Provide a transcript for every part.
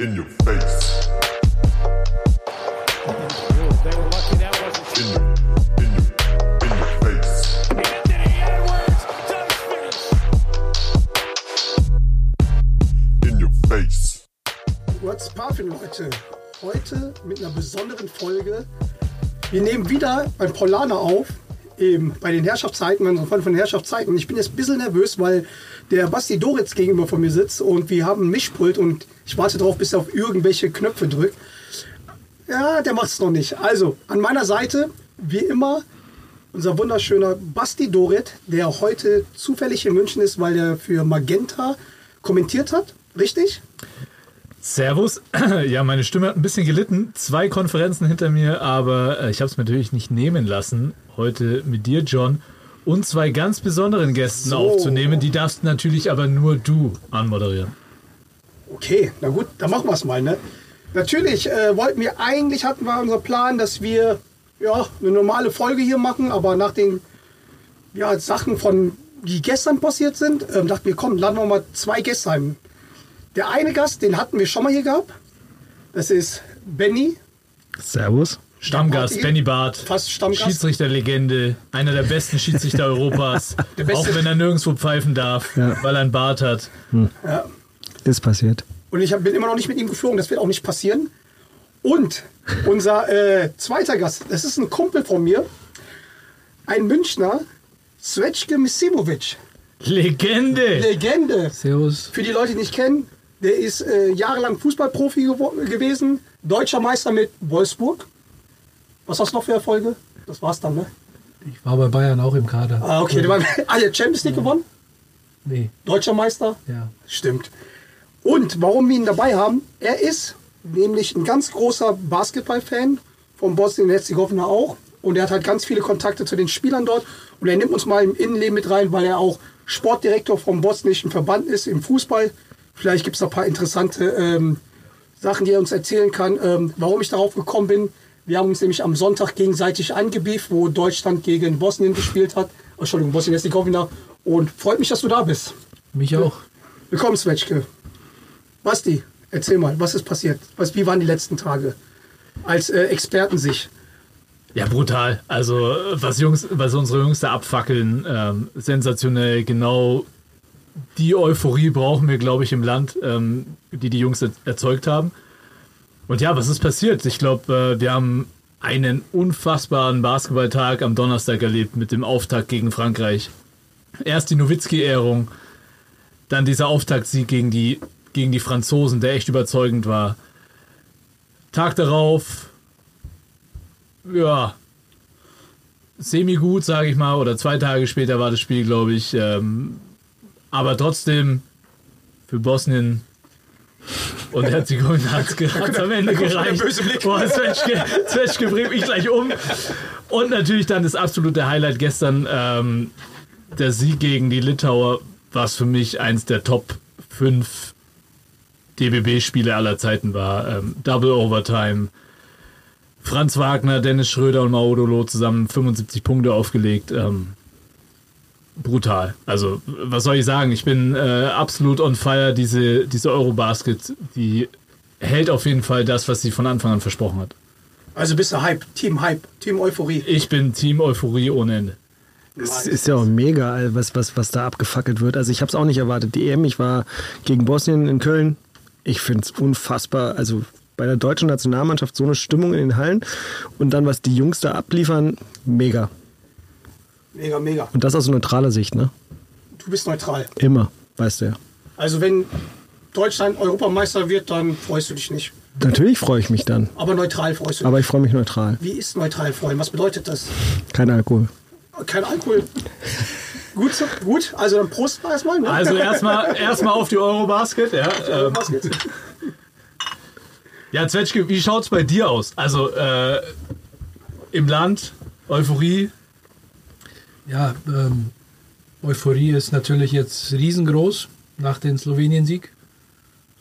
In your face. What's Parfüm, Leute? Heute mit einer besonderen Folge. Wir nehmen wieder beim Paulaner auf, eben bei den Herrschaftszeiten, unseren Freund von Herrschaftszeiten. Und ich bin jetzt ein bisschen nervös, weil der Basti Doritz gegenüber von mir sitzt und wir haben ein Mischpult und ich warte darauf, bis er auf irgendwelche Knöpfe drückt. Ja, der macht es noch nicht. Also, an meiner Seite, wie immer, unser wunderschöner Basti Dorit, der heute zufällig in München ist, weil er für Magenta kommentiert hat. Richtig? Servus. Ja, meine Stimme hat ein bisschen gelitten. Zwei Konferenzen hinter mir, aber äh, ich habe es mir natürlich nicht nehmen lassen, heute mit dir, John, und zwei ganz besonderen Gästen So. aufzunehmen. Die darfst natürlich aber nur du anmoderieren. Okay, na gut, dann machen wir es mal, ne? Natürlich äh, wollten wir, eigentlich hatten wir unser Plan, dass wir ja, eine normale Folge hier machen, aber nach den ja, Sachen von, die gestern passiert sind, ähm, dachten wir, komm, laden wir mal zwei Gäste ein. Der eine Gast, den hatten wir schon mal hier gehabt. Das ist Benny. Servus. Stammgast, Benny Barth, Fast Stammgast. Schiedsrichterlegende, einer der besten Schiedsrichter Europas, Der beste- auch wenn er nirgendwo pfeifen darf, Ja. weil er einen Bart hat. Ist passiert. Und ich bin immer noch nicht mit ihm geflogen, das wird auch nicht passieren. Und unser äh, zweiter Gast, das ist ein Kumpel von mir, ein Münchner, Svetschke Misimovic. Legende! Legende. Servus. Für die Leute, die nicht kennen, der ist äh, jahrelang Fußballprofi gewo- gewesen, deutscher Meister mit Wolfsburg. Was hast du noch für Erfolge? Das war's dann, ne? Ich war bei Bayern auch im Kader. Ah, okay. Der war, ah, der Champions League gewonnen? Nee, Deutscher Meister? ja. Stimmt. Und warum wir ihn dabei haben, er ist nämlich ein ganz großer Basketball-Fan von Bosnien-Herzegowina auch. Und er hat halt ganz viele Kontakte zu den Spielern dort. Und er nimmt uns mal im Innenleben mit rein, weil er auch Sportdirektor vom bosnischen Verband ist im Fußball. Vielleicht gibt es noch ein paar interessante ähm, Sachen, die er uns erzählen kann. Ähm, warum ich darauf gekommen bin, wir haben uns nämlich am Sonntag gegenseitig angebieft, wo Deutschland gegen Bosnien gespielt hat. Oh, Entschuldigung, Bosnien-Herzegowina. Und freut mich, dass du da bist. Mich auch. Willkommen, Svetschke. Basti, erzähl mal, was ist passiert? Was, wie waren die letzten Tage? Als äh, Experten sich. Ja, brutal. Also, was, Jungs, was unsere Jungs da abfackeln, ähm, sensationell. Genau die Euphorie brauchen wir, glaube ich, im Land, ähm, die die Jungs er erzeugt haben. Und ja, was ist passiert? Ich glaube, äh, wir haben einen unfassbaren Basketballtag am Donnerstag erlebt mit dem Auftakt gegen Frankreich. Erst die Nowitzki-Ehrung, dann dieser Auftaktsieg gegen die, gegen die Franzosen, der echt überzeugend war. Tag darauf ja, semi-gut, sage ich mal, oder zwei Tage später war das Spiel, glaube ich. Ähm, aber trotzdem für Bosnien und Herzegowina hat es am Ende gereicht. Boah, Zwetschge, Zwetschge bringt mich gleich um. Und natürlich dann das absolute Highlight gestern, ähm, der Sieg gegen die Litauer, was für mich eins der Top 5 DBB-Spiele aller Zeiten war. Ähm, Double Overtime. Franz Wagner, Dennis Schröder und Maudolo zusammen 75 Punkte aufgelegt. Ähm, brutal. Also, was soll ich sagen? Ich bin äh, absolut on fire. Diese, diese Eurobasket, die hält auf jeden Fall das, was sie von Anfang an versprochen hat. Also bist du Hype, Team Hype, Team Euphorie. Ich bin Team Euphorie ohne Ende. Es ist ja auch mega, was, was, was da abgefackelt wird. Also ich habe es auch nicht erwartet. Die EM, ich war gegen Bosnien in Köln. Ich finde es unfassbar. Also bei der deutschen Nationalmannschaft so eine Stimmung in den Hallen und dann, was die Jungs da abliefern, mega. Mega, mega. Und das aus neutraler Sicht, ne? Du bist neutral. Immer, weißt du ja. Also wenn Deutschland Europameister wird, dann freust du dich nicht. Natürlich freue ich mich dann, Aber neutral freust du dich. aber ich freue mich neutral. Wie ist neutral freuen? Was bedeutet das? Kein Alkohol. Kein Alkohol. gut, so- gut. Also dann Prost erstmal. Ne? Also erstmal erstmal auf die Eurobasket. Ja, ähm, jetzt? ja Zwetschge, wie schaut's bei dir aus? Also äh, im Land, Euphorie, Ja, ähm, Euphorie ist natürlich jetzt riesengroß nach dem Slowenien-Sieg.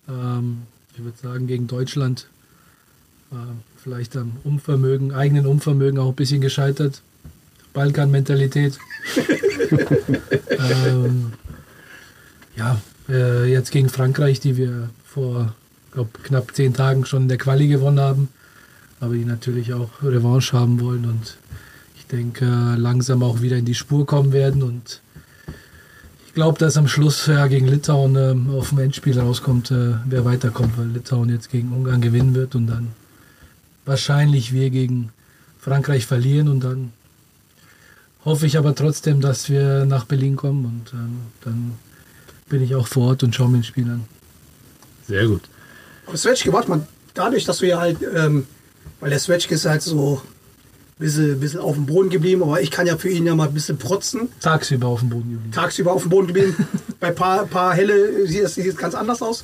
Ähm, ich würde sagen, gegen Deutschland äh, vielleicht am Unvermögen, eigenen Unvermögen auch ein bisschen gescheitert. Balkan-Mentalität. ähm, ja, äh, jetzt gegen Frankreich, die wir vor glaube, knapp zehn Tagen schon in der Quali gewonnen haben, aber die natürlich auch Revanche haben wollen und denke, langsam auch wieder in die Spur kommen werden und ich glaube, dass am Schluss ja, gegen Litauen ähm, auf dem Endspiel rauskommt, äh, wer weiterkommt, weil Litauen jetzt gegen Ungarn gewinnen wird und dann wahrscheinlich wir gegen Frankreich verlieren und dann hoffe ich aber trotzdem, dass wir nach Berlin kommen und ähm, dann bin ich auch vor Ort und schaue mir das Spiel an. Sehr gut. Aber Swetschke, warte mal, dadurch, dass du ja halt, ähm, weil der Swetschke ist halt so bisschen, bisschen auf dem Boden geblieben, aber ich kann ja für ihn ja mal ein bisschen protzen. Tagsüber auf dem Boden geblieben. Tagsüber auf dem Boden geblieben. bei paar, paar Helle sieht es sieht es ganz anders aus.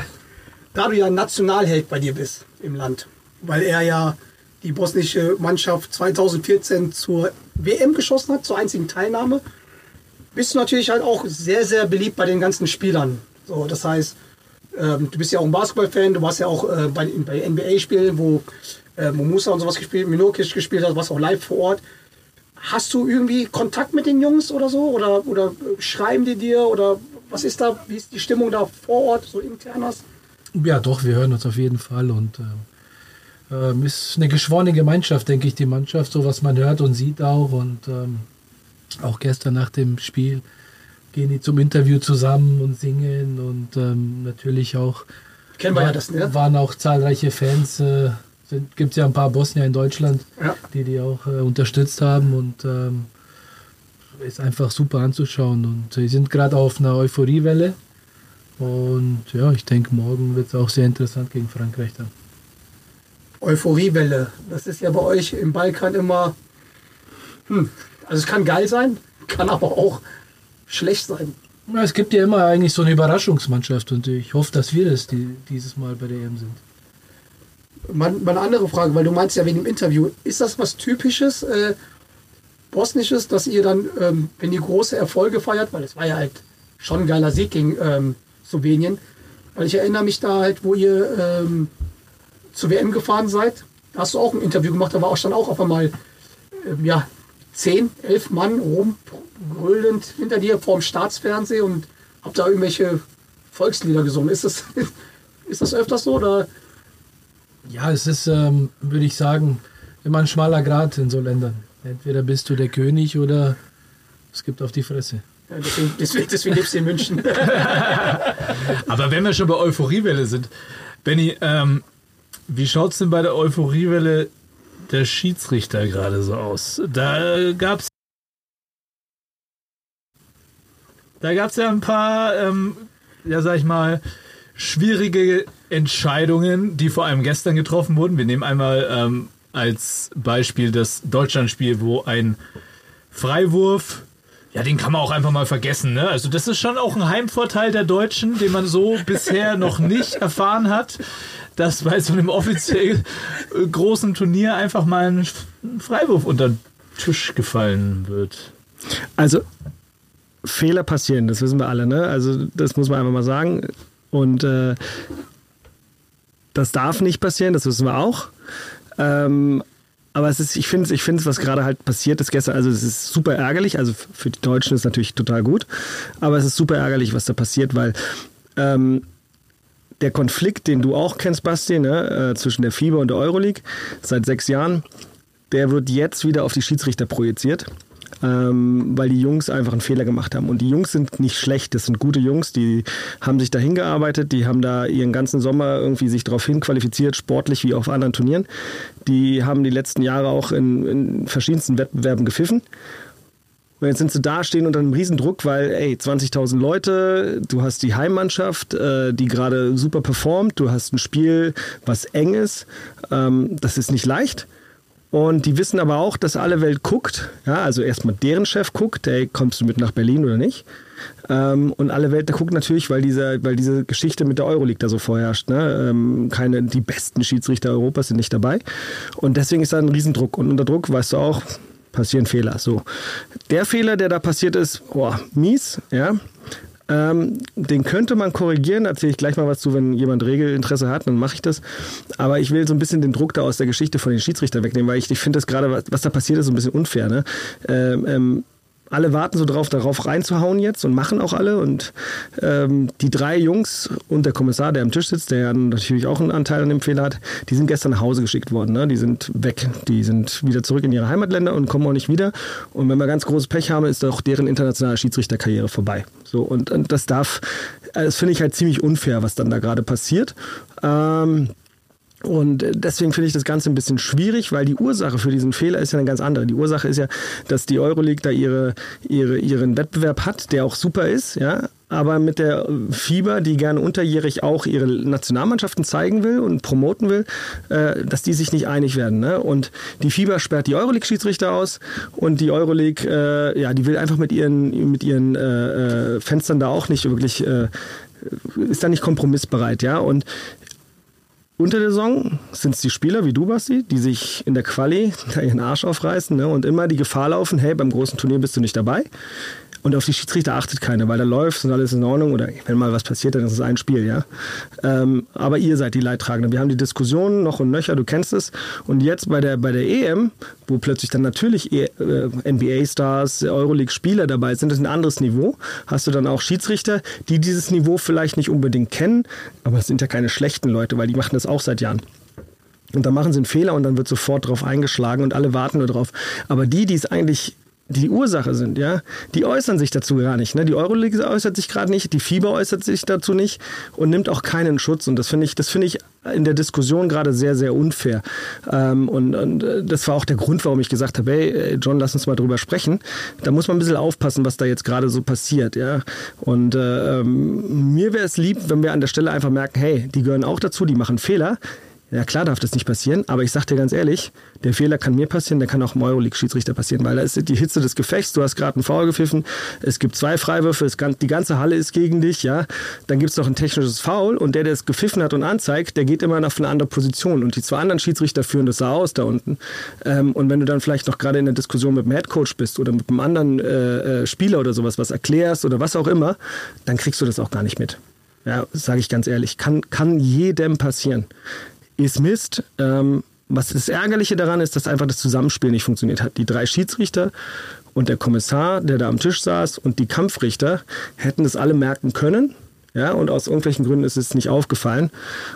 Da du ja ein Nationalheld bei dir bist im Land, weil er ja die bosnische Mannschaft 2014 zur WM geschossen hat, zur einzigen Teilnahme, bist du natürlich halt auch sehr, sehr beliebt bei den ganzen Spielern. So, das heißt, ähm, du bist ja auch ein Basketball-Fan, du warst ja auch äh, bei, bei NBA-Spielen, wo äh, Musa und sowas gespielt, Minokic gespielt hat, warst auch live vor Ort. Hast du irgendwie Kontakt mit den Jungs oder so? Oder, oder äh, schreiben die dir? Oder was ist da, wie ist die Stimmung da vor Ort, so internas? Ja, doch, wir hören uns auf jeden Fall und äh, ähm, ist eine geschworene Gemeinschaft, denke ich, die Mannschaft, so was man hört und sieht auch und ähm, auch gestern nach dem Spiel gehen die zum Interview zusammen und singen und ähm, natürlich auch Kennen wir ja das, ne? waren auch zahlreiche Fans. Äh, Gibt es ja ein paar Bosnier in Deutschland, Ja. die die auch äh, unterstützt haben und ähm, ist einfach super anzuschauen. Und sie sind gerade auf einer Euphoriewelle. Und ja, ich denke, morgen wird es auch sehr interessant gegen Frankreich dann. Euphoriewelle. Das ist ja bei euch im Balkan immer. Hm, also es kann geil sein, kann aber auch schlecht sein. Ja, es gibt ja immer eigentlich so eine Überraschungsmannschaft und ich hoffe, dass wir das die, dieses Mal bei der EM sind. Mal, mal eine andere Frage, weil du meinst ja wegen dem Interview, ist das was Typisches, äh, Bosnisches, dass ihr dann, ähm, wenn ihr große Erfolge feiert, weil es war ja halt schon ein geiler Sieg gegen ähm, Slowenien, weil ich erinnere mich da halt, wo ihr ähm, zur WM gefahren seid, da hast du auch ein Interview gemacht, da war auch schon auch auf einmal, ähm, ja, zehn, elf Mann rumgröhlend hinter dir vorm Staatsfernsehen und habt da irgendwelche Volkslieder gesungen. Ist das, ist das öfters so oder? Ja, es ist, ähm, würde ich sagen, immer ein schmaler Grat in so Ländern. Entweder bist du der König oder es gibt auf die Fresse. Ja, deswegen, deswegen, deswegen lebst du in München. Aber wenn wir schon bei Euphoriewelle sind, Benny, ähm, wie schaut es denn bei der Euphoriewelle der Schiedsrichter gerade so aus? Da gab's da gab's ja ein paar, ähm, ja sag ich mal, schwierige Entscheidungen, die vor allem gestern getroffen wurden. Wir nehmen einmal ähm, als Beispiel das Deutschlandspiel, wo ein Freiwurf, ja, den kann man auch einfach mal vergessen. Ne? Also das ist schon auch ein Heimvorteil der Deutschen, den man so bisher noch nicht erfahren hat, dass bei so einem offiziell großen Turnier einfach mal ein Freiwurf unter den Tisch gefallen wird. Also Fehler passieren, das wissen wir alle, ne? Also das muss man einfach mal sagen. Und äh, das darf nicht passieren, das wissen wir auch. Ähm, aber es ist, ich finde, ich finde, was gerade halt passiert ist gestern, also es ist super ärgerlich. Also für die Deutschen ist es natürlich total gut, aber es ist super ärgerlich, was da passiert, weil ähm, der Konflikt, den du auch kennst, Basti, ne, äh, zwischen der FIBA und der Euroleague seit sechs Jahren, der wird jetzt wieder auf die Schiedsrichter projiziert ähm, weil die Jungs einfach einen Fehler gemacht haben. Und die Jungs sind nicht schlecht, das sind gute Jungs, die haben sich da hingearbeitet, die haben da ihren ganzen Sommer irgendwie sich darauf hinqualifiziert, sportlich wie auf anderen Turnieren. Die haben die letzten Jahre auch in, in verschiedensten Wettbewerben gepfiffen. Und jetzt sind sie da, stehen unter einem Riesendruck, weil, ey, 20.000 Leute, du hast die Heimmannschaft, äh, die gerade super performt, du hast ein Spiel, was eng ist. Ähm, das ist nicht leicht. Und die wissen aber auch, dass alle Welt guckt. Ja, also erstmal deren Chef guckt, ey, kommst du mit nach Berlin oder nicht? Ähm, und alle Welt da guckt natürlich, weil diese, weil diese Geschichte mit der Euroleague da so vorherrscht. Ne? Ähm, keine, die besten Schiedsrichter Europas sind nicht dabei. Und deswegen ist da ein Riesendruck. Und unter Druck, weißt du auch, passieren Fehler. So. Der Fehler, der da passiert ist, oh, mies, ja. Ähm, den könnte man korrigieren, da erzähle ich gleich mal was zu, wenn jemand Regelinteresse hat, dann mache ich das. Aber ich will so ein bisschen den Druck da aus der Geschichte von den Schiedsrichtern wegnehmen, weil ich, ich finde das gerade, was, was da passiert ist, so ein bisschen unfair. Ne? Ähm, ähm, alle warten so drauf, darauf reinzuhauen jetzt und machen auch alle. Und ähm, die drei Jungs und der Kommissar, der am Tisch sitzt, der natürlich auch einen Anteil an dem Fehler hat, die sind gestern nach Hause geschickt worden. Ne? Die sind weg. Die sind wieder zurück in ihre Heimatländer und kommen auch nicht wieder. Und wenn wir ganz großes Pech haben, ist auch deren internationale Schiedsrichterkarriere vorbei. So, und, und das darf, äh, das finde ich halt ziemlich unfair, was dann da gerade passiert. Ähm, und deswegen finde ich das Ganze ein bisschen schwierig, weil die Ursache für diesen Fehler ist ja eine ganz andere. Die Ursache ist ja, dass die Euroleague da ihre, ihre, ihren Wettbewerb hat, der auch super ist, ja. Aber mit der Fieber, die gerne unterjährig auch ihre Nationalmannschaften zeigen will und promoten will, äh, dass die sich nicht einig werden. Ne? Und die Fieber sperrt die Euroleague-Schiedsrichter aus und die Euroleague, äh, ja, die will einfach mit ihren, mit ihren äh, äh Fenstern da auch nicht wirklich äh, ist da nicht kompromissbereit, ja. Und unter der Saison sind es die Spieler wie du, Basti, die sich in der Quali ihren Arsch aufreißen ne, und immer die Gefahr laufen, hey, beim großen Turnier bist du nicht dabei. Und auf die Schiedsrichter achtet keiner, weil da läuft und alles in Ordnung. Oder wenn mal was passiert, dann ist es ein Spiel, ja. Ähm, aber ihr seid die Leidtragenden. Wir haben die Diskussionen noch und nöcher, du kennst es. Und jetzt bei der, bei der EM, wo plötzlich dann natürlich äh, NBA-Stars, Euroleague-Spieler dabei sind, das ist ein anderes Niveau. Hast du dann auch Schiedsrichter, die dieses Niveau vielleicht nicht unbedingt kennen, aber es sind ja keine schlechten Leute, weil die machen das auch seit Jahren. Und dann machen sie einen Fehler und dann wird sofort drauf eingeschlagen und alle warten nur drauf. Aber die, die es eigentlich die Ursache sind, ja, die äußern sich dazu gar nicht. Ne? Die Euroleague äußert sich gerade nicht, die FIBA äußert sich dazu nicht und nimmt auch keinen Schutz. Und das finde ich, das finde ich in der Diskussion gerade sehr, sehr unfair. Ähm, und, und äh, das war auch der Grund, warum ich gesagt habe, hey, äh, John, lass uns mal drüber sprechen. Da muss man ein bisschen aufpassen, was da jetzt gerade so passiert, ja. Und äh, ähm, mir wäre es lieb, wenn wir an der Stelle einfach merken, hey, die gehören auch dazu, die machen Fehler. Ja, klar darf das nicht passieren, aber ich sag dir ganz ehrlich, der Fehler kann mir passieren, der kann auch dem Euroleague-Schiedsrichter passieren, weil da ist die Hitze des Gefechts, du hast gerade einen Foul gepfiffen, es gibt zwei Freiwürfe, kann, die ganze Halle ist gegen dich, ja, dann gibt es noch ein technisches Foul und der, der es gepfiffen hat und anzeigt, der geht immer auf eine andere Position und die zwei anderen Schiedsrichter führen das sah aus da unten. Ähm, und wenn du dann vielleicht noch gerade in der Diskussion mit dem Headcoach bist oder mit einem anderen äh, äh, Spieler oder sowas was erklärst oder was auch immer, dann kriegst du das auch gar nicht mit. Ja, sage ich ganz ehrlich, kann, kann jedem passieren ist Mist. Ähm, was das Ärgerliche daran ist, dass einfach das Zusammenspiel nicht funktioniert hat. Die drei Schiedsrichter und der Kommissar, der da am Tisch saß, und die Kampfrichter hätten das alle merken können. Ja, und aus irgendwelchen Gründen ist es nicht aufgefallen.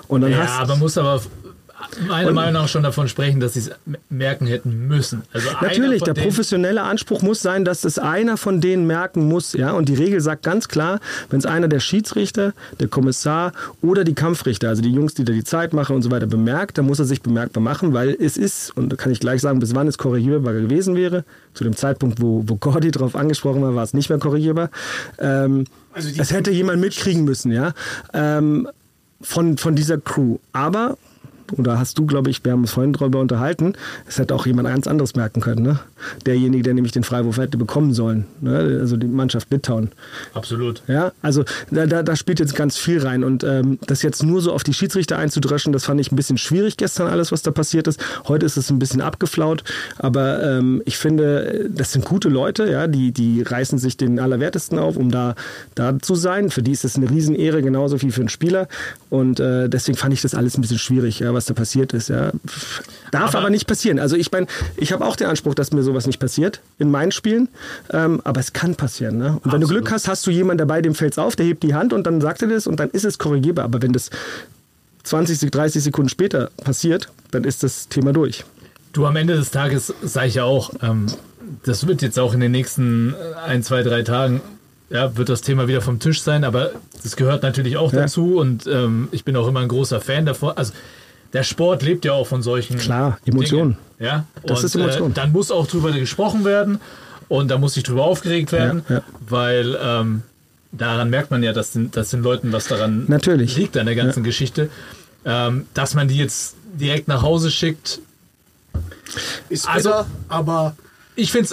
Und dann Ja, hast aber muss aber meiner Meinung nach schon davon sprechen, dass sie es merken hätten müssen. Also Natürlich, der professionelle Anspruch muss sein, dass es einer von denen merken muss. Ja? Und die Regel sagt ganz klar, wenn es einer der Schiedsrichter, der Kommissar oder die Kampfrichter, also die Jungs, die da die Zeit machen und so weiter, bemerkt, dann muss er sich bemerkbar machen, weil es ist, und da kann ich gleich sagen, bis wann es korrigierbar gewesen wäre. Zu dem Zeitpunkt, wo, wo Gordy drauf angesprochen war, war es nicht mehr korrigierbar. Ähm, Also es hätte jemand mitkriegen müssen, ja. Ähm, von, von dieser Crew. Aber, oder hast du, glaube ich, wir haben uns vorhin darüber unterhalten, es hätte auch jemand ganz anderes merken können, ne? Derjenige, der nämlich den Freiwurf hätte bekommen sollen. Ne? Also die Mannschaft Litauen. Absolut. Ja, also da, da, da spielt jetzt ganz viel rein. Und ähm, das jetzt nur so auf die Schiedsrichter einzudröschen, das fand ich ein bisschen schwierig gestern, alles, was da passiert ist. Heute ist es ein bisschen abgeflaut. Aber ähm, ich finde, das sind gute Leute, ja, die, die reißen sich den Allerwertesten auf, um da, da zu sein. Für die ist es eine Riesenehre, genauso wie für einen Spieler. Und äh, deswegen fand ich das alles ein bisschen schwierig, ja, was da passiert ist. Ja. Darf aber, Aber- nicht passieren. Also ich meine, ich habe auch den Anspruch, dass mir sowas nicht passiert in meinen Spielen. Ähm, aber es kann passieren. Ne? Und wenn du Absolut. Glück hast, hast du jemanden dabei, dem fällt's auf, der hebt die Hand und dann sagt er das und dann ist es korrigierbar. Aber wenn das 20, 30 Sekunden später passiert, dann ist das Thema durch. Du, am Ende des Tages sage ich ja auch, ähm, das wird jetzt auch in den nächsten äh, ein, zwei, drei Tagen, ja, wird das Thema wieder vom Tisch sein, aber das gehört natürlich auch Ja. dazu und ähm, ich bin auch immer ein großer Fan davon. Also der Sport lebt ja auch von solchen Klar, Emotionen. Dingen, ja, Das und, ist Emotion. Äh, dann muss auch drüber gesprochen werden und da muss sich drüber aufgeregt werden, Ja, ja. weil ähm, daran merkt man ja, dass den, dass den Leuten was daran Natürlich. liegt an der ganzen Geschichte. Ähm, dass man die jetzt direkt nach Hause schickt, Ist Also- bitter, aber ich finde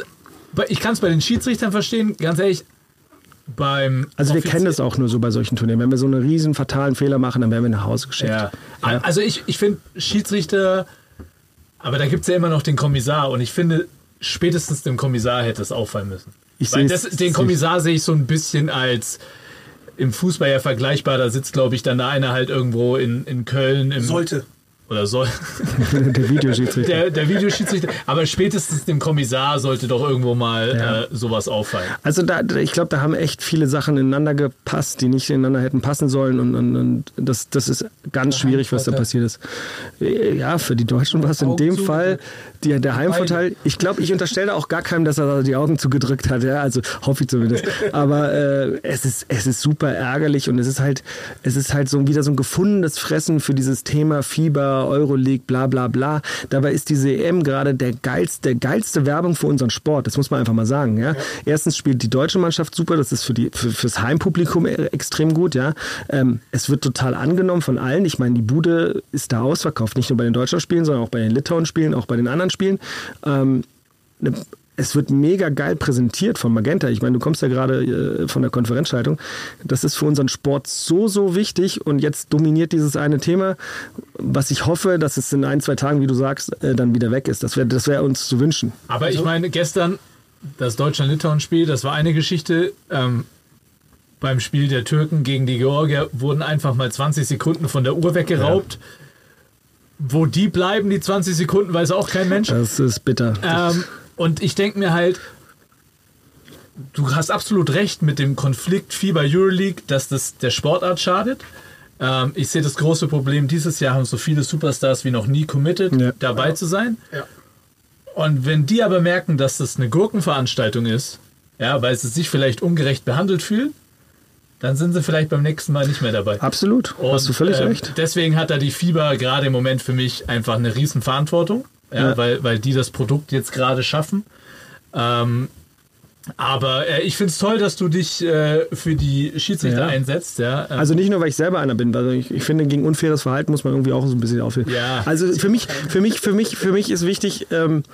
ich kann es bei den Schiedsrichtern verstehen, ganz ehrlich. Beim Also wir kennen das auch nur so bei solchen Turnieren. Wenn wir so einen riesen fatalen Fehler machen, dann werden wir nach Hause geschickt. Ja. Also ich, ich finde Schiedsrichter, aber da gibt es ja immer noch den Kommissar und ich finde, spätestens dem Kommissar hätte es auffallen müssen. Ich Weil das, den Kommissar sehe ich so ein bisschen als im Fußball ja vergleichbar. Da sitzt, glaube ich, dann da einer halt irgendwo in, in Köln im, sollte. Oder soll Der Videoschiedsrichter. der, der Videoschiedsrichter, aber spätestens dem Kommissar sollte doch irgendwo mal Ja. äh, sowas auffallen. Also da, ich glaube, da haben echt viele Sachen ineinander gepasst, die nicht ineinander hätten passen sollen und, und, und das, das ist ganz schwierig, was da passiert ist. Äh, Ja, für die Deutschen war es in dem. Fall die, der Heimvorteil. Ich glaube, ich unterstelle auch gar keinem, dass er da die Augen zugedrückt hat. Ja, also hoffe ich zumindest. Aber äh, es ist es ist super ärgerlich und es ist halt es ist halt so wieder so ein gefundenes Fressen für dieses Thema Fieber, Euroleague, bla bla bla. Dabei ist diese EM gerade der geilste, geilste Werbung für unseren Sport. Das muss man einfach mal sagen. Ja? Erstens spielt die deutsche Mannschaft super, das ist für die für, fürs Heimpublikum e- extrem gut. Ja, ähm, es wird total angenommen von allen. Ich meine, die Bude ist da ausverkauft, nicht nur bei den deutschen Spielen, sondern auch bei den Litauen Spielen, auch bei den anderen Spielen. Ähm, ne- es wird mega geil präsentiert von Magenta. Ich meine, du kommst ja gerade äh, von der Konferenzschaltung. Das ist für unseren Sport so, so wichtig und jetzt dominiert dieses eine Thema, was ich hoffe, dass es in ein, zwei Tagen, wie du sagst, äh, dann wieder weg ist. Das wäre das wär uns zu wünschen. Aber ich meine, gestern das Deutschland-Litauen-Spiel, das war eine Geschichte. Ähm, beim Spiel der Türken gegen die Georgier wurden einfach mal 20 Sekunden von der Uhr weggeraubt. Wo die bleiben, die 20 Sekunden, weiß auch kein Mensch. Das ist bitter. Ähm, und ich denke mir halt, du hast absolut recht mit dem Konflikt Fieber Euroleague, dass das der Sportart schadet. Ähm, ich sehe das große Problem, dieses Jahr haben so viele Superstars wie noch nie committed, Ja. dabei zu sein. Ja. Und wenn die aber merken, dass das eine Gurkenveranstaltung ist, ja, weil sie sich vielleicht ungerecht behandelt fühlen, dann sind sie vielleicht beim nächsten Mal nicht mehr dabei. Absolut. Hast du völlig ähm, recht. Deswegen hat da die Fieber gerade im Moment für mich einfach eine riesen Verantwortung, ja, Ja. Weil, weil die das Produkt jetzt gerade schaffen. Ähm, aber äh, ich finde es toll, dass du dich äh, für die Schiedsrichter Ja. einsetzt. Ja. Ähm, Also nicht nur, weil ich selber einer bin, weil ich, ich finde, gegen unfaires Verhalten muss man irgendwie auch so ein bisschen aufhören. Ja. Also für mich, für mich, für mich, für mich ist wichtig, ähm,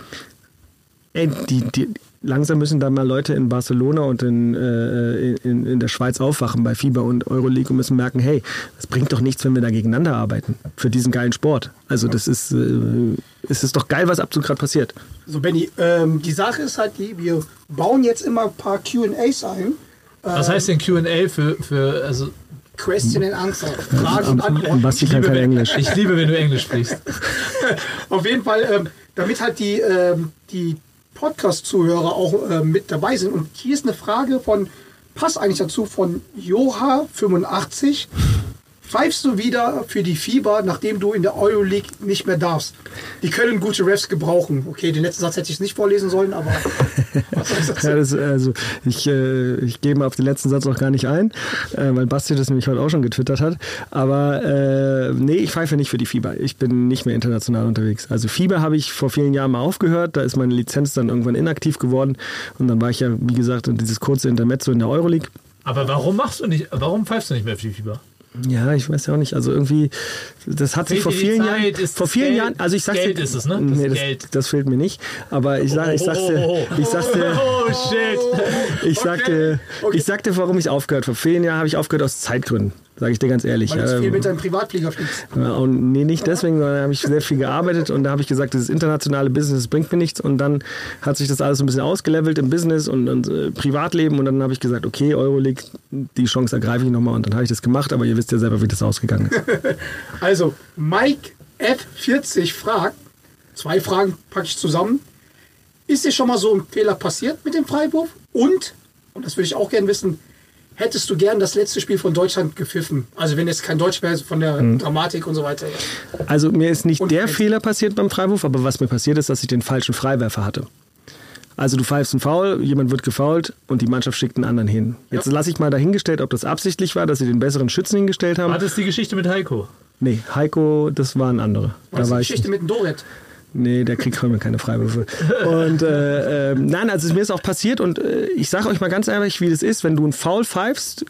ey, die, die, langsam müssen da mal Leute in Barcelona und in, äh, in, in der Schweiz aufwachen bei FIBA und Euroleague und müssen merken, hey, es bringt doch nichts, wenn wir da gegeneinander arbeiten für diesen geilen Sport. Also das ist, äh, es ist doch geil, was ab so gerade passiert. So, Benny, ähm, die Sache ist halt die, wir bauen jetzt immer ein paar QAs ein. was heißt denn QA für, für. Also, Question and Answer. Fragen und Und Antworten. Basti kann kein Englisch. ich liebe, wenn du Englisch sprichst. Auf jeden Fall, ähm, damit halt die, ähm, die Podcast-Zuhörer auch ähm, mit dabei sind. Und hier ist eine Frage von, passt eigentlich dazu, von Joha85. Pfeifst du wieder für die Fieber, nachdem du in der Euroleague nicht mehr darfst? Die können gute Refs gebrauchen. Okay, den letzten Satz hätte ich nicht vorlesen sollen, aber was soll ich dazu? Ja, das, also ich, äh, ich gehe mal auf den letzten Satz auch gar nicht ein, äh, weil Basti das nämlich heute auch schon getwittert hat. Aber äh, nee, ich pfeife nicht für die Fieber. Ich bin nicht mehr international unterwegs. Also Fieber habe ich vor vielen Jahren mal aufgehört. Da ist meine Lizenz dann irgendwann inaktiv geworden. Und dann war ich ja, wie gesagt, in dieses kurze Intermezzo in der Euroleague. Aber warum machst du nicht, warum pfeifst du nicht mehr für die Fieber? Ja, ich weiß ja auch nicht. Also irgendwie, das hat sich vor vielen Zeit? Jahren, vor vielen Geld? Jahren, also ich sag's Geld dir, ist es, ne? Das nee, das, Geld. das fehlt mir nicht. Aber ich sag, ich sag's dir, ich sag's dir, Oh, shit. Ich sagte, ich sagte, warum ich aufgehört habe. Vor vielen Jahren habe ich aufgehört aus Zeitgründen, sage ich dir ganz ehrlich. Weil du zu viel mit deinem Privatflieger fliegst. und nee, nicht deswegen, sondern da habe ich sehr viel gearbeitet und da habe ich gesagt, dieses internationale Business bringt mir nichts und dann hat sich das alles ein bisschen ausgelevelt im Business und, und äh, Privatleben und dann habe ich gesagt, okay, Euroleague, die Chance ergreife ich nochmal und dann habe ich das gemacht, aber ihr wisst ja selber, wie das ausgegangen ist. Also, Mike F40 fragt, zwei Fragen packe ich zusammen. Ist dir schon mal so ein Fehler passiert mit dem Freiwurf? Und, und das würde ich auch gerne wissen, hättest du gern das letzte Spiel von Deutschland gepfiffen? Also wenn jetzt kein Deutsch wäre, von der Dramatik und so weiter. Also mir ist nicht Und der Fehler passiert beim Freiwurf, aber was mir passiert ist, dass ich den falschen Freiwerfer hatte. Also du pfeifst einen Foul, jemand wird gefoult und die Mannschaft schickt einen anderen hin. Jetzt lasse ich mal dahingestellt, ob das absichtlich war, dass sie den besseren Schützen hingestellt haben. War das die Geschichte mit Heiko? Nee, Heiko, das waren andere. Was ist Da war die ich. Geschichte mit dem Doret? Nee, der kriegt von keine Freiwürfe. Und äh, äh, nein, also mir ist auch passiert und äh, ich sage euch mal ganz ehrlich, wie das ist, wenn du einen Foul pfeifst,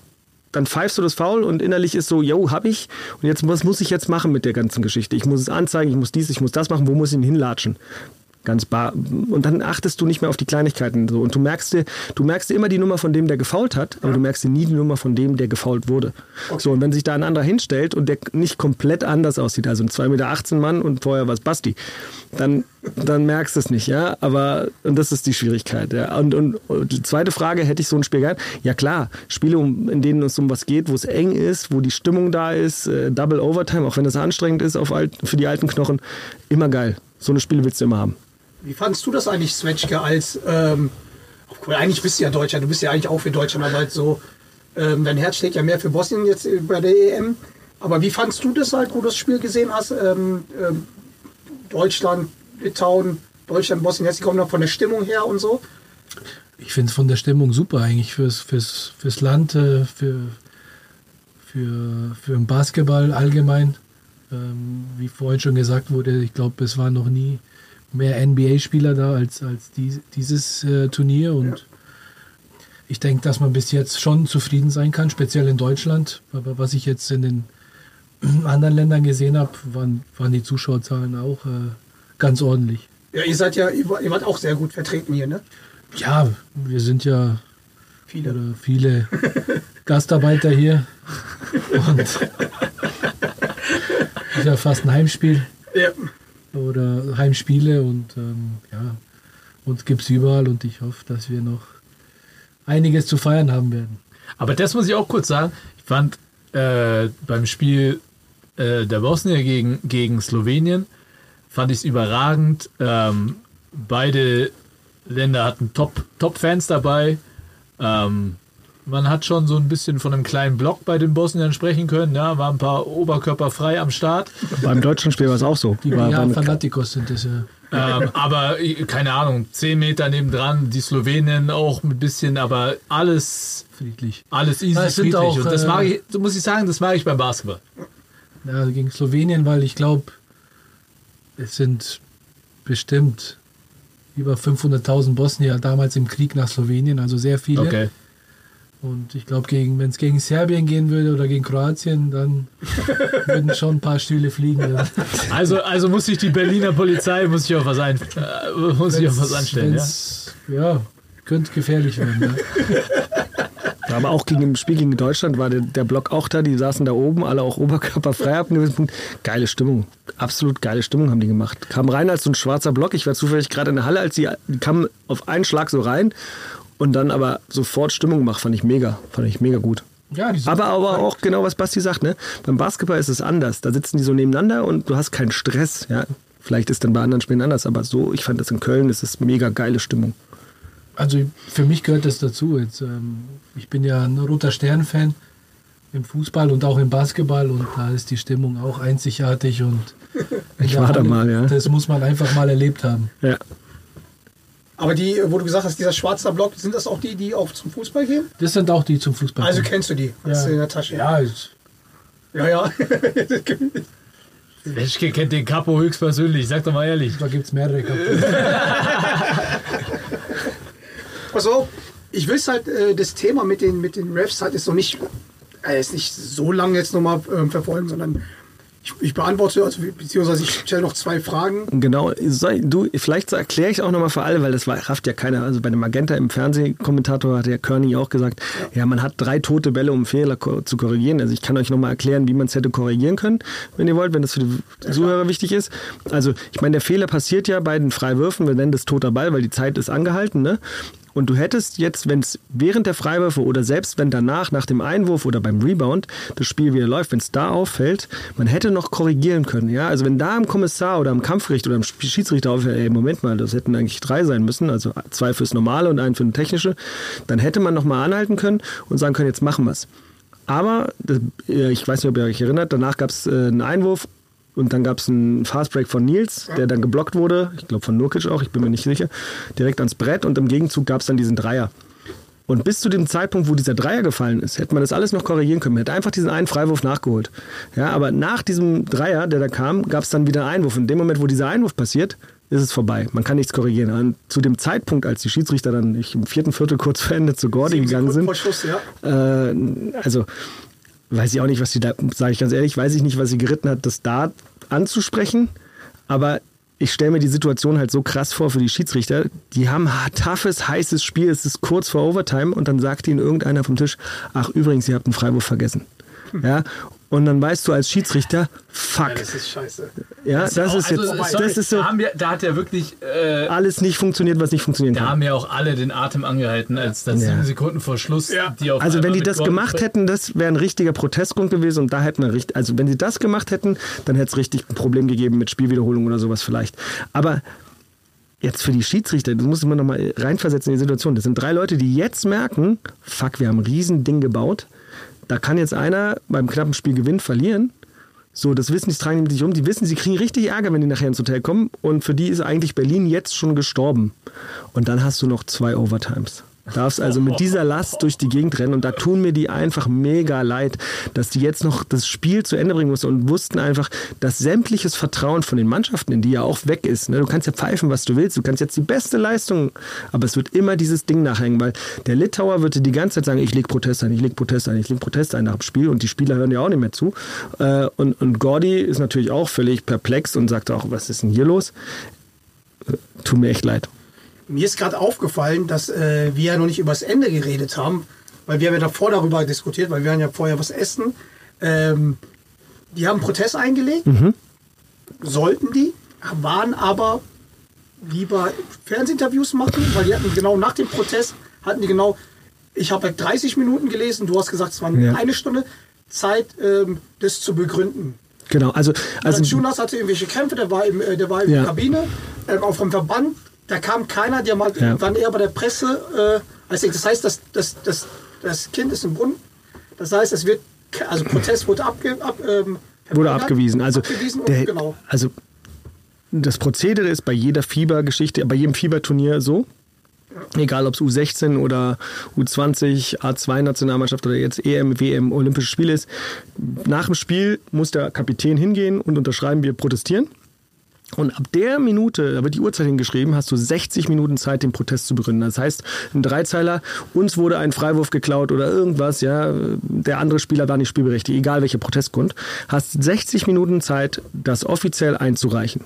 dann pfeifst du das Foul und innerlich ist so, yo, hab ich. Und jetzt, was muss ich jetzt machen mit der ganzen Geschichte? Ich muss es anzeigen, ich muss dies, ich muss das machen, wo muss ich ihn hinlatschen? Ganz bar. Und dann achtest du nicht mehr auf die Kleinigkeiten. So. Und du merkst dir, du merkst dir immer die Nummer von dem, der gefault hat, aber du merkst dir nie die Nummer von dem, der gefault wurde. So, und wenn sich da ein anderer hinstellt und der nicht komplett anders aussieht, also ein 2,18 Meter Mann und vorher war es Basti, dann, dann merkst du es nicht, ja. Aber, und das ist die Schwierigkeit. Ja. Und, und, und die zweite Frage, hätte ich so ein Spiel gehabt? Ja klar, Spiele, in denen es um was geht, wo es eng ist, wo die Stimmung da ist, äh, Double Overtime, auch wenn das anstrengend ist auf alt, für die alten Knochen, immer geil. So eine Spiele willst du immer haben. Wie fandest du das eigentlich, Svetschke, als, ähm, eigentlich bist du ja Deutscher, du bist ja eigentlich auch für Deutschland, aber halt so, ähm, dein Herz schlägt ja mehr für Bosnien jetzt äh, bei der EM. Aber wie fandst du das halt, wo du das Spiel gesehen hast? Ähm, ähm, Deutschland, Litauen, Deutschland, Bosnien-Herzegowina von der Stimmung her und so? Ich finde es von der Stimmung super eigentlich fürs, fürs, fürs Land, äh, für, für, für den Basketball allgemein. Ähm, wie vorhin schon gesagt wurde, ich glaube, es waren noch nie mehr NBA-Spieler da als, als dies, dieses äh, Turnier. Und ich denke, dass man bis jetzt schon zufrieden sein kann, speziell in Deutschland. Aber was ich jetzt in den anderen Ländern gesehen habe, waren, waren die Zuschauerzahlen auch äh, ganz ordentlich. Ja, ihr seid ja, ihr, wart auch sehr gut vertreten hier, ne? Ja, wir sind ja Viele. viele Gastarbeiter hier. Und ist ja fast ein Heimspiel Ja. Oder Heimspiele und ähm, ja, uns gibt es überall und ich hoffe, dass wir noch einiges zu feiern haben werden. Aber das muss ich auch kurz sagen. Ich fand äh, beim Spiel äh, der Bosnier gegen, gegen Slowenien, fand ich es überragend. Ähm, beide Länder hatten Top- Top-Fans dabei. Ähm, man hat schon so ein bisschen von einem kleinen Block bei den Bosniern sprechen können. Ja, war ein paar Oberkörper frei am Start. Beim deutschen Spiel war es auch so. Die War ja, Fanatikos sind das ja. ähm, aber äh, keine Ahnung, 10 Meter nebendran, die Slowenen auch ein bisschen, aber alles, Friedlich. alles easy, sind friedlich. auch, Und das äh, mag ich, so muss ich sagen, das mag ich beim Basketball. Ja, gegen Slowenien, weil ich glaube, es sind bestimmt über 500.000 Bosnier damals im Krieg nach Slowenien, also sehr viele. Okay. Und ich glaube, wenn es gegen Serbien gehen würde oder gegen Kroatien, dann würden schon ein paar Stühle fliegen. Ja. Also, also muss sich die Berliner Polizei muss sich auf was ein, äh, muss sich auf was anstellen. Ja? Ja, könnte gefährlich werden. Ja. Aber auch gegen im Spiel gegen Deutschland war der, der Block auch da. Die saßen da oben, alle auch oberkörperfrei ab einem gewissen Punkt. Geile Stimmung. Absolut geile Stimmung haben die gemacht. Kam rein als so ein schwarzer Block. Ich war zufällig gerade in der Halle, als die kamen auf einen Schlag so rein und dann aber sofort Stimmung gemacht. Fand ich mega. Fand ich mega gut. Ja, Aber, aber auch genau, was Basti sagt, ne? Beim Basketball ist es anders. Da sitzen die so nebeneinander und du hast keinen Stress, ja. Vielleicht ist dann bei anderen Spielen anders, aber so, ich fand das in Köln, das ist mega geile Stimmung. Also für mich gehört das dazu. Jetzt, ähm, ich bin ja ein roter Stern-Fan im Fußball und auch im Basketball und da ist die Stimmung auch einzigartig und Ich war da mal, ja. Das muss man einfach mal erlebt haben. Ja. Aber die, wo du gesagt hast, dieser schwarze Block, sind das auch die, die auch zum Fußball gehen? Das sind auch die zum Fußball. Also kennst du die? Hast Ja. du in der Tasche? ja, ist, Ja, ja. Leschke kennt den Capo höchstpersönlich, sag doch mal ehrlich. da gibt es mehrere Kapiteln. Pass auf, ich will halt, äh, das Thema mit den, mit den Refs halt ist noch nicht, äh, ist nicht so lange jetzt nochmal ähm, verfolgen, sondern ich, ich beantworte, also, beziehungsweise ich stelle noch zwei Fragen. Genau, soll, du, vielleicht erkläre ich auch nochmal für alle, weil das war, rafft ja keiner. Also bei dem Magenta im Fernsehkommentator hat der Körny auch gesagt, ja. man hat drei tote Bälle, um Fehler zu korrigieren. Also ich kann euch nochmal erklären, wie man es hätte korrigieren können, wenn ihr wollt, wenn das für die Zuhörer wichtig ist. Also ich meine, der Fehler passiert ja bei den Freiwürfen, wir nennen das toter Ball, weil die Zeit ist angehalten, ne? Und du hättest jetzt, wenn es während der Freiwürfe oder selbst wenn danach, nach dem Einwurf oder beim Rebound das Spiel wieder läuft, wenn es da auffällt, man hätte noch korrigieren können. Ja? Also wenn da am Kommissar oder am Kampfgericht oder am Schiedsrichter auffällt, ey, Moment mal, das hätten eigentlich drei sein müssen, also zwei fürs Normale und einen für den Technische, dann hätte man nochmal anhalten können und sagen können, jetzt machen wir es. Aber, äh, ich weiß nicht, ob ihr euch erinnert, danach gab es äh, einen Einwurf und dann gab es einen Fastbreak von Nils, der dann geblockt wurde. Ich glaube von Nurkic auch, ich bin mir nicht sicher. Direkt ans Brett und im Gegenzug gab es dann diesen Dreier. Und bis zu dem Zeitpunkt, wo dieser Dreier gefallen ist, hätte man das alles noch korrigieren können. Man hätte einfach diesen einen Freiwurf nachgeholt. Ja, aber nach diesem Dreier, der da kam, gab es dann wieder einen Einwurf. Und in dem Moment, wo dieser Einwurf passiert, ist es vorbei. Man kann nichts korrigieren. Und zu dem Zeitpunkt, als die Schiedsrichter dann ich, im vierten Viertel kurz vor Ende zu Gordy gegangen sind, vor Schluss, ja. äh, also weiß ich auch nicht, was sie da, sage ich ganz ehrlich, weiß ich nicht, was sie geritten hat, das da anzusprechen. Aber ich stelle mir die Situation halt so krass vor für die Schiedsrichter. Die haben ein toughes, heißes Spiel, es ist kurz vor Overtime und dann sagt ihnen irgendeiner vom Tisch, ach übrigens, ihr habt einen Freiwurf vergessen. Ja, und dann weißt du als Schiedsrichter, fuck. Das ist scheiße. Ja, das, auch- ist jetzt, also, sorry, das ist so da, haben wir, da hat ja wirklich, äh, alles nicht funktioniert, was nicht funktionieren da kann. haben ja auch alle den Atem angehalten, als das Ja. sieben Sekunden vor Schluss, die auf Also wenn die das Gordon- gemacht hätten, das wäre ein richtiger Protestgrund gewesen und da hätten wir richtig, also wenn sie das gemacht hätten, dann hätte es richtig ein Problem gegeben mit Spielwiederholung oder sowas vielleicht. Aber jetzt für die Schiedsrichter, das muss man nochmal reinversetzen in die Situation. Das sind drei Leute, die jetzt merken, fuck, wir haben ein Riesending gebaut. Da kann jetzt einer beim knappen Spiel Gewinn verlieren. So, das wissen die, tragen die mit sich um. Die wissen, sie kriegen richtig Ärger, wenn die nachher ins Hotel kommen. Und für die ist eigentlich Berlin jetzt schon gestorben. Und dann hast du noch zwei Overtimes. Darfst also mit dieser Last durch die Gegend rennen und da tun mir die einfach mega leid, dass die jetzt noch das Spiel zu Ende bringen mussten und wussten einfach, dass sämtliches Vertrauen von den Mannschaften, in die ja auch weg ist. Ne? Du kannst ja pfeifen, was du willst, du kannst jetzt die beste Leistung, aber es wird immer dieses Ding nachhängen, weil der Litauer dir die ganze Zeit sagen, ich leg Protest ein, ich leg Protest ein, ich leg Protest ein nach dem Spiel und die Spieler hören ja auch nicht mehr zu. Äh, Und, und Gordy ist natürlich auch völlig perplex und sagt auch, was ist denn hier los? Äh, Tut mir echt leid. Mir ist gerade aufgefallen, dass äh, wir ja noch nicht über das Ende geredet haben, weil wir haben ja davor darüber diskutiert, weil wir waren ja vorher was essen. Ähm, die haben Protest eingelegt, sollten die, waren aber lieber Fernsehinterviews machen, weil die hatten genau nach dem Protest, hatten die genau, ich habe halt 30 Minuten gelesen, du hast gesagt, es waren Ja. eine Stunde Zeit, ähm, das zu begründen. Genau, also, also Jonas hatte irgendwelche Kämpfe, der war, im, äh, der war in Ja. der Kabine, ähm, auch vom Verband, da kam keiner, die haben halt Ja. irgendwann eher bei der Presse, äh, als das heißt, das, das, das, das Kind ist im Brunnen, das heißt, es wird, also Protest wurde, abge, ab, ähm, wurde abgewiesen. Also, abgewiesen der, genau. also das Prozedere ist bei jeder Fiebergeschichte, bei jedem Fieberturnier so. Egal ob es U16 oder U20, A2-Nationalmannschaft oder jetzt EM, WM, Olympische Spiele ist. Nach dem Spiel muss der Kapitän hingehen und unterschreiben, wir protestieren. Und ab der Minute, da wird die Uhrzeit hingeschrieben, hast du 60 Minuten Zeit, den Protest zu begründen. Das heißt, ein Dreizeiler, uns wurde ein Freiwurf geklaut oder irgendwas, ja, der andere Spieler war nicht spielberechtigt, egal welcher Protestgrund, hast 60 Minuten Zeit, das offiziell einzureichen.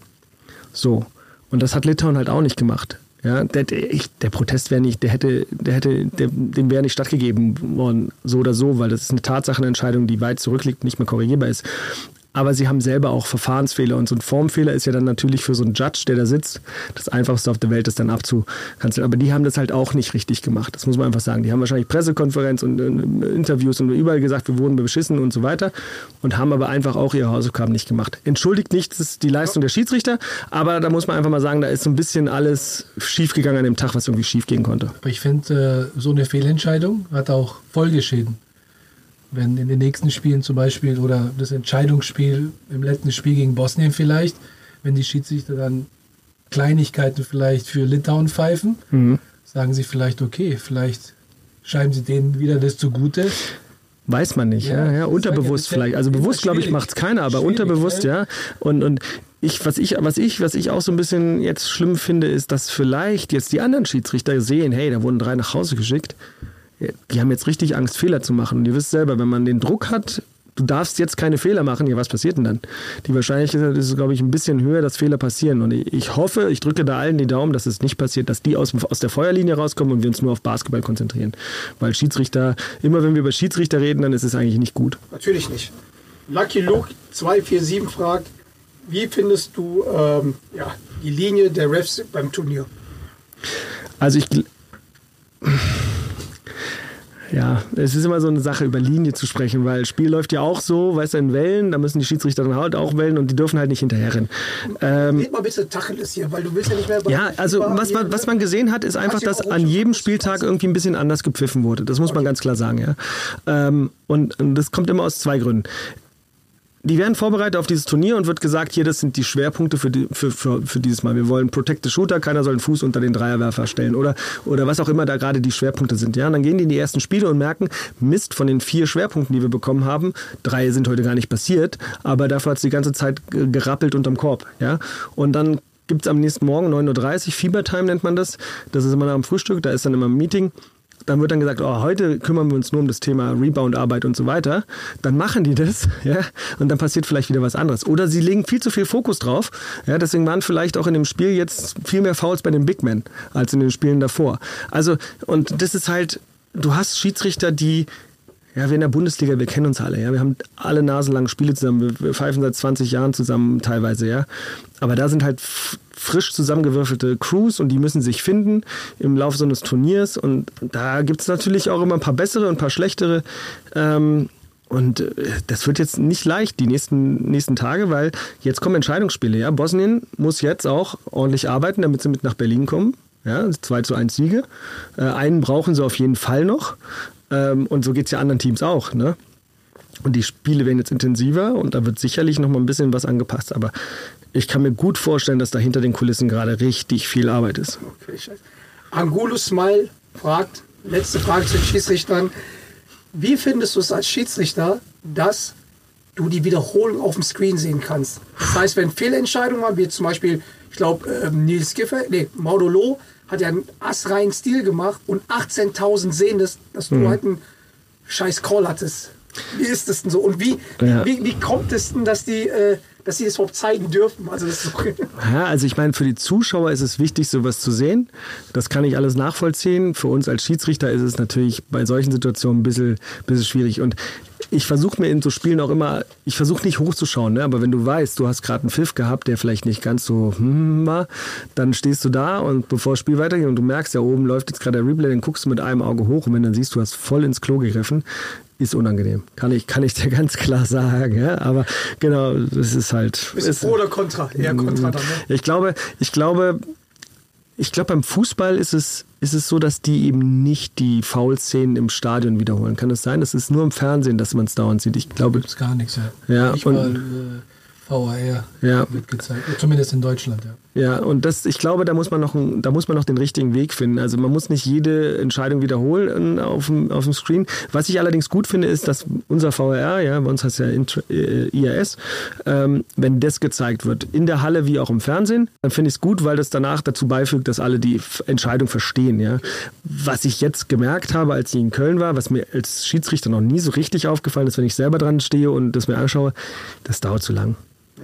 So. Und das hat Litauen halt auch nicht gemacht. Ja, der, der, ich, der Protest wäre nicht, der hätte, der hätte, der, dem wäre nicht stattgegeben worden, so oder so, weil das ist eine Tatsachenentscheidung, die weit zurückliegt, nicht mehr korrigierbar ist. Aber sie haben selber auch Verfahrensfehler und so ein Formfehler ist ja dann natürlich für so einen Judge, der da sitzt, das einfachste auf der Welt, das dann abzukanzeln. Aber die haben das halt auch nicht richtig gemacht. Das muss man einfach sagen. Die haben wahrscheinlich Pressekonferenz und äh, Interviews und überall gesagt, wir wurden beschissen und so weiter und haben aber einfach auch ihre Hausaufgaben nicht gemacht. Entschuldigt nicht, das ist die Leistung der Schiedsrichter, aber da muss man einfach mal sagen, da ist so ein bisschen alles schiefgegangen an dem Tag, was irgendwie schief gehen konnte. Ich finde, äh, so eine Fehlentscheidung hat auch Folgeschäden. Wenn in den nächsten Spielen zum Beispiel oder das Entscheidungsspiel im letzten Spiel gegen Bosnien vielleicht, wenn die Schiedsrichter dann Kleinigkeiten vielleicht für Litauen pfeifen, sagen sie vielleicht, okay, vielleicht schreiben sie denen wieder das zugute. Weiß man nicht, ja, Ja, ja, ist unterbewusst halt- vielleicht. Also bewusst, glaube ich, macht es keiner, aber unterbewusst, ja. Und, und ich, was ich, was ich, was ich auch so ein bisschen jetzt schlimm finde, ist, dass vielleicht jetzt die anderen Schiedsrichter sehen, hey, da wurden drei nach Hause geschickt. Die haben jetzt richtig Angst, Fehler zu machen. Und ihr wisst selber, wenn man den Druck hat, du darfst jetzt keine Fehler machen, ja, was passiert denn dann? Die Wahrscheinlichkeit ist, glaube ich, ein bisschen höher, dass Fehler passieren. Und ich, hoffe, ich drücke da allen die Daumen, dass es nicht passiert, dass die aus, aus der Feuerlinie rauskommen und wir uns nur auf Basketball konzentrieren. Weil Schiedsrichter, immer wenn wir über Schiedsrichter reden, dann ist es eigentlich nicht gut. Natürlich nicht. Lucky Luke 247 fragt, wie findest du ähm, ja, die Linie der Refs beim Turnier? Also ich. Ja, es ist immer so eine Sache, über Linie zu sprechen, weil Spiel läuft ja auch so, weißt du, in Wellen, da müssen die Schiedsrichter dann halt auch wellen und die dürfen halt nicht hinterherrennen. Ähm, Red mal bitte Tacheles hier, weil du willst ja nicht mehr ja, also was man, was man gesehen hat, ist einfach, dass an jedem Spieltag irgendwie ein bisschen anders gepfiffen wurde. Das muss man ganz klar sagen, ja. Ähm, und, und das kommt immer aus zwei Gründen. Die werden vorbereitet auf dieses Turnier und wird gesagt, hier, das sind die Schwerpunkte für, die, für, für, für dieses Mal. Wir wollen Protect the Shooter, keiner soll einen Fuß unter den Dreierwerfer stellen oder, oder was auch immer da gerade die Schwerpunkte sind. Ja, und dann gehen die in die ersten Spiele und merken, Mist, von den vier Schwerpunkten, die wir bekommen haben, drei sind heute gar nicht passiert, aber dafür hat es die ganze Zeit ge- gerappelt unterm Korb. Ja, und dann gibt es am nächsten Morgen 9.30 Uhr, Fiebertime nennt man das. Das ist immer nach dem Frühstück, da ist dann immer ein Meeting. Dann wird dann gesagt, oh, heute kümmern wir uns nur um das Thema Rebound-Arbeit und so weiter. Dann machen die das, ja, und dann passiert vielleicht wieder was anderes. Oder sie legen viel zu viel Fokus drauf. Ja, deswegen waren vielleicht auch in dem Spiel jetzt viel mehr Fouls bei den Big Men als in den Spielen davor. Also, und das ist halt, du hast Schiedsrichter, die ja, wir in der Bundesliga, wir kennen uns alle, ja. Wir haben alle naselang Spiele zusammen, wir- wir pfeifen seit 20 Jahren zusammen teilweise, ja. Aber da sind halt frisch zusammengewürfelte Crews und die müssen sich finden im Laufe so eines Turniers. Und da gibt es natürlich auch immer ein paar bessere und ein paar schlechtere. Ähm, und äh, das wird jetzt nicht leicht die nächsten, nächsten Tage, weil jetzt kommen Entscheidungsspiele. Ja? Bosnien muss jetzt auch ordentlich arbeiten, damit sie mit nach Berlin kommen. Ja, 2 zu 1 Siege. Äh, einen brauchen sie auf jeden Fall noch. Ähm, und so geht es ja anderen Teams auch. Ne? Und die Spiele werden jetzt intensiver und da wird sicherlich noch mal ein bisschen was angepasst. Aber ich kann mir gut vorstellen, dass da hinter den Kulissen gerade richtig viel Arbeit ist. Angulus Smile fragt, letzte Frage zu den Schiedsrichtern. Wie findest du es als Schiedsrichter, dass du die Wiederholung auf dem Screen sehen kannst? Das heißt, wenn Fehlentscheidungen waren, wie zum Beispiel, ich glaube, ähm, Nils Giffer, nee, Maudolo hat ja einen assreinen Stil gemacht und 18.000 sehen das, dass du halt einen scheiß Call hattest. Wie ist das denn so? Und wie, Ja. wie, wie kommt es denn, dass die, äh, dass sie das überhaupt zeigen dürfen? Also so, Ja, also ich meine, für die Zuschauer ist es wichtig, sowas zu sehen. Das kann ich alles nachvollziehen. Für uns als Schiedsrichter ist es natürlich bei solchen Situationen ein bisschen, bisschen schwierig. Und ich versuche mir in so Spielen auch immer, ich versuche nicht hochzuschauen, ne? aber wenn du weißt, du hast gerade einen Pfiff gehabt, der vielleicht nicht ganz so hm war, dann stehst du da und bevor das Spiel weitergeht und du merkst, ja oben läuft jetzt gerade der Replay, dann guckst du mit einem Auge hoch und wenn du dann siehst, du hast voll ins Klo gegriffen, ist unangenehm. Kann ich, kann ich dir ganz klar sagen. Ja? Aber genau, das ist halt. ist ist, pro oder contra? Eher contra dann, ne? ich glaube, ich glaube, ich glaube, beim Fußball ist es, ist es so, dass die eben nicht die Foul-Szenen im Stadion wiederholen. Kann es sein? Es ist nur im Fernsehen, dass man es dauernd sieht. Ich glaube, Gibt es gar nichts, ja. Ja, Nicht und- mal äh, VAR Ja. wird gezeigt. Zumindest in Deutschland, ja. Ja, und das, ich glaube, da muss man noch, da muss man noch den richtigen Weg finden. Also man muss nicht jede Entscheidung wiederholen auf dem, auf dem Screen. Was ich allerdings gut finde, ist, dass unser VR, ja, bei uns heißt ja Intra- äh, ähm, wenn das gezeigt wird, in der Halle wie auch im Fernsehen, dann finde ich es gut, weil das danach dazu beifügt, dass alle die Entscheidung verstehen. Ja. Was ich jetzt gemerkt habe, als ich in Köln war, was mir als Schiedsrichter noch nie so richtig aufgefallen ist, wenn ich selber dran stehe und das mir anschaue, das dauert zu lang.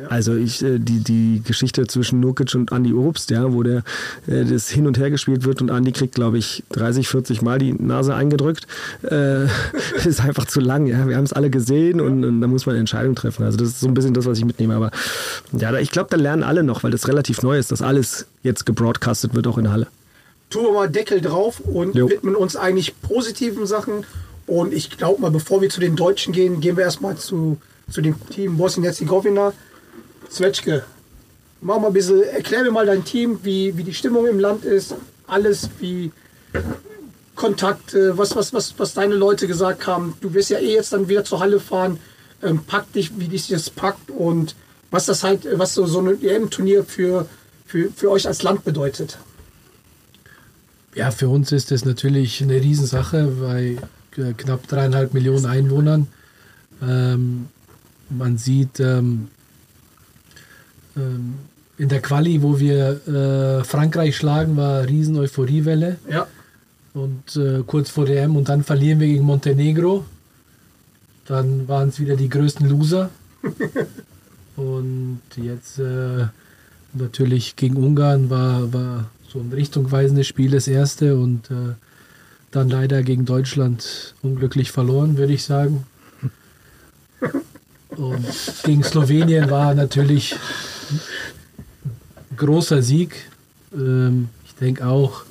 Also ich, äh, die, die Geschichte zwischen Nurkic und Andi Obst, ja, wo der äh, das hin und her gespielt wird und Andi kriegt, glaube ich, 30, 40 Mal die Nase eingedrückt, äh, ist einfach zu lang. Ja. Wir haben es alle gesehen und, und da muss man eine Entscheidung treffen. Also das ist so ein bisschen das, was ich mitnehme. Aber ja, ich glaube, da lernen alle noch, weil das relativ neu ist, dass alles jetzt gebroadcastet wird, auch in der Halle. tun wir mal Deckel drauf und Jo. widmen uns eigentlich positiven Sachen. Und ich glaube mal, bevor wir zu den Deutschen gehen, gehen wir erstmal zu, zu dem Team Bosnien-Herzegowina. Zwetschke, mach mal ein bisschen, erklär mir mal dein Team, wie, wie die Stimmung im Land ist, alles, wie Kontakte, was, was, was, was deine Leute gesagt haben. Du wirst ja eh jetzt dann wieder zur Halle fahren. Ähm, pack dich, wie dich das packt und was das halt, was so, so ein EM-Turnier für, für, für euch als Land bedeutet. Ja, für uns ist das natürlich eine Riesensache bei äh, knapp dreieinhalb Millionen Einwohnern. Ähm, man sieht ähm, ähm, in der Quali, wo wir äh, Frankreich schlagen, war riesen Euphoriewelle. Ja. Und äh, kurz vor der EM und dann verlieren wir gegen Montenegro. Dann waren es wieder die größten Loser. und jetzt äh, natürlich gegen Ungarn war, war so ein richtungweisendes Spiel das erste und äh, dann leider gegen Deutschland unglücklich verloren, würde ich sagen. Und gegen Slowenien war natürlich großer Sieg. Ähm, ich denke auch,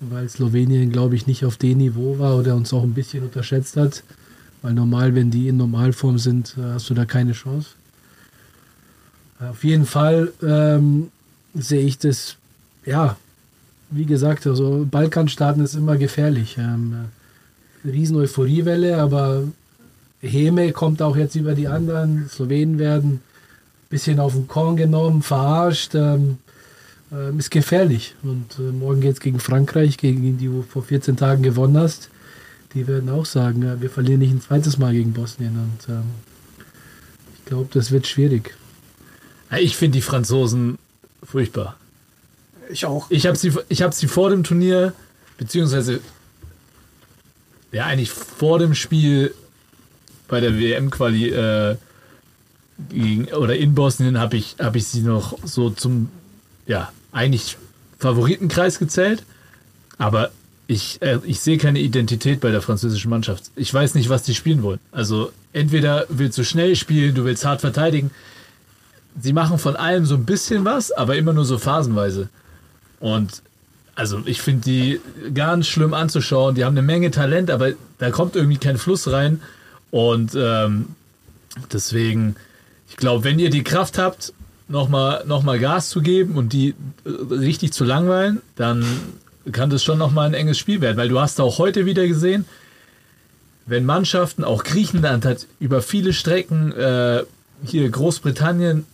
weil Slowenien, glaube ich, nicht auf dem Niveau war oder uns auch ein bisschen unterschätzt hat. Weil normal, wenn die in Normalform sind, äh, hast du da keine Chance. Auf jeden Fall ähm, sehe ich das, ja, wie gesagt, also Balkanstaaten ist immer gefährlich. Ähm, äh, riesen Euphoriewelle, aber Häme kommt auch jetzt über die anderen. Slowenen werden bisschen auf den Korn genommen, verarscht. Ähm, ähm, ist gefährlich. Und äh, morgen geht es gegen Frankreich, gegen die du vor 14 Tagen gewonnen hast. Die werden auch sagen, ja, wir verlieren nicht ein zweites Mal gegen Bosnien. Und ähm, ich glaube, das wird schwierig. Ja, Ich finde die Franzosen furchtbar. Ich auch. Ich habe sie, ich hab sie vor dem Turnier, beziehungsweise ja eigentlich vor dem Spiel bei der WM-Quali äh, gegen oder in Bosnien habe ich, hab ich sie noch so zum, ja, eigentlich Favoritenkreis gezählt. Aber ich, äh, ich sehe keine Identität bei der französischen Mannschaft. Ich weiß nicht, was die spielen wollen. Also entweder willst du schnell spielen, du willst hart verteidigen. Sie machen von allem so ein bisschen was, aber immer nur so phasenweise. Und also ich finde die ganz schlimm anzuschauen. Die haben eine Menge Talent, aber da kommt irgendwie kein Fluss rein. Und ähm, deswegen, ich glaube, wenn ihr die Kraft habt, nochmal noch mal Gas zu geben und die äh, richtig zu langweilen, dann kann das schon nochmal ein enges Spiel werden. Weil du hast auch heute wieder gesehen, wenn Mannschaften, auch Griechenland hat über viele Strecken, äh, hier Großbritannien,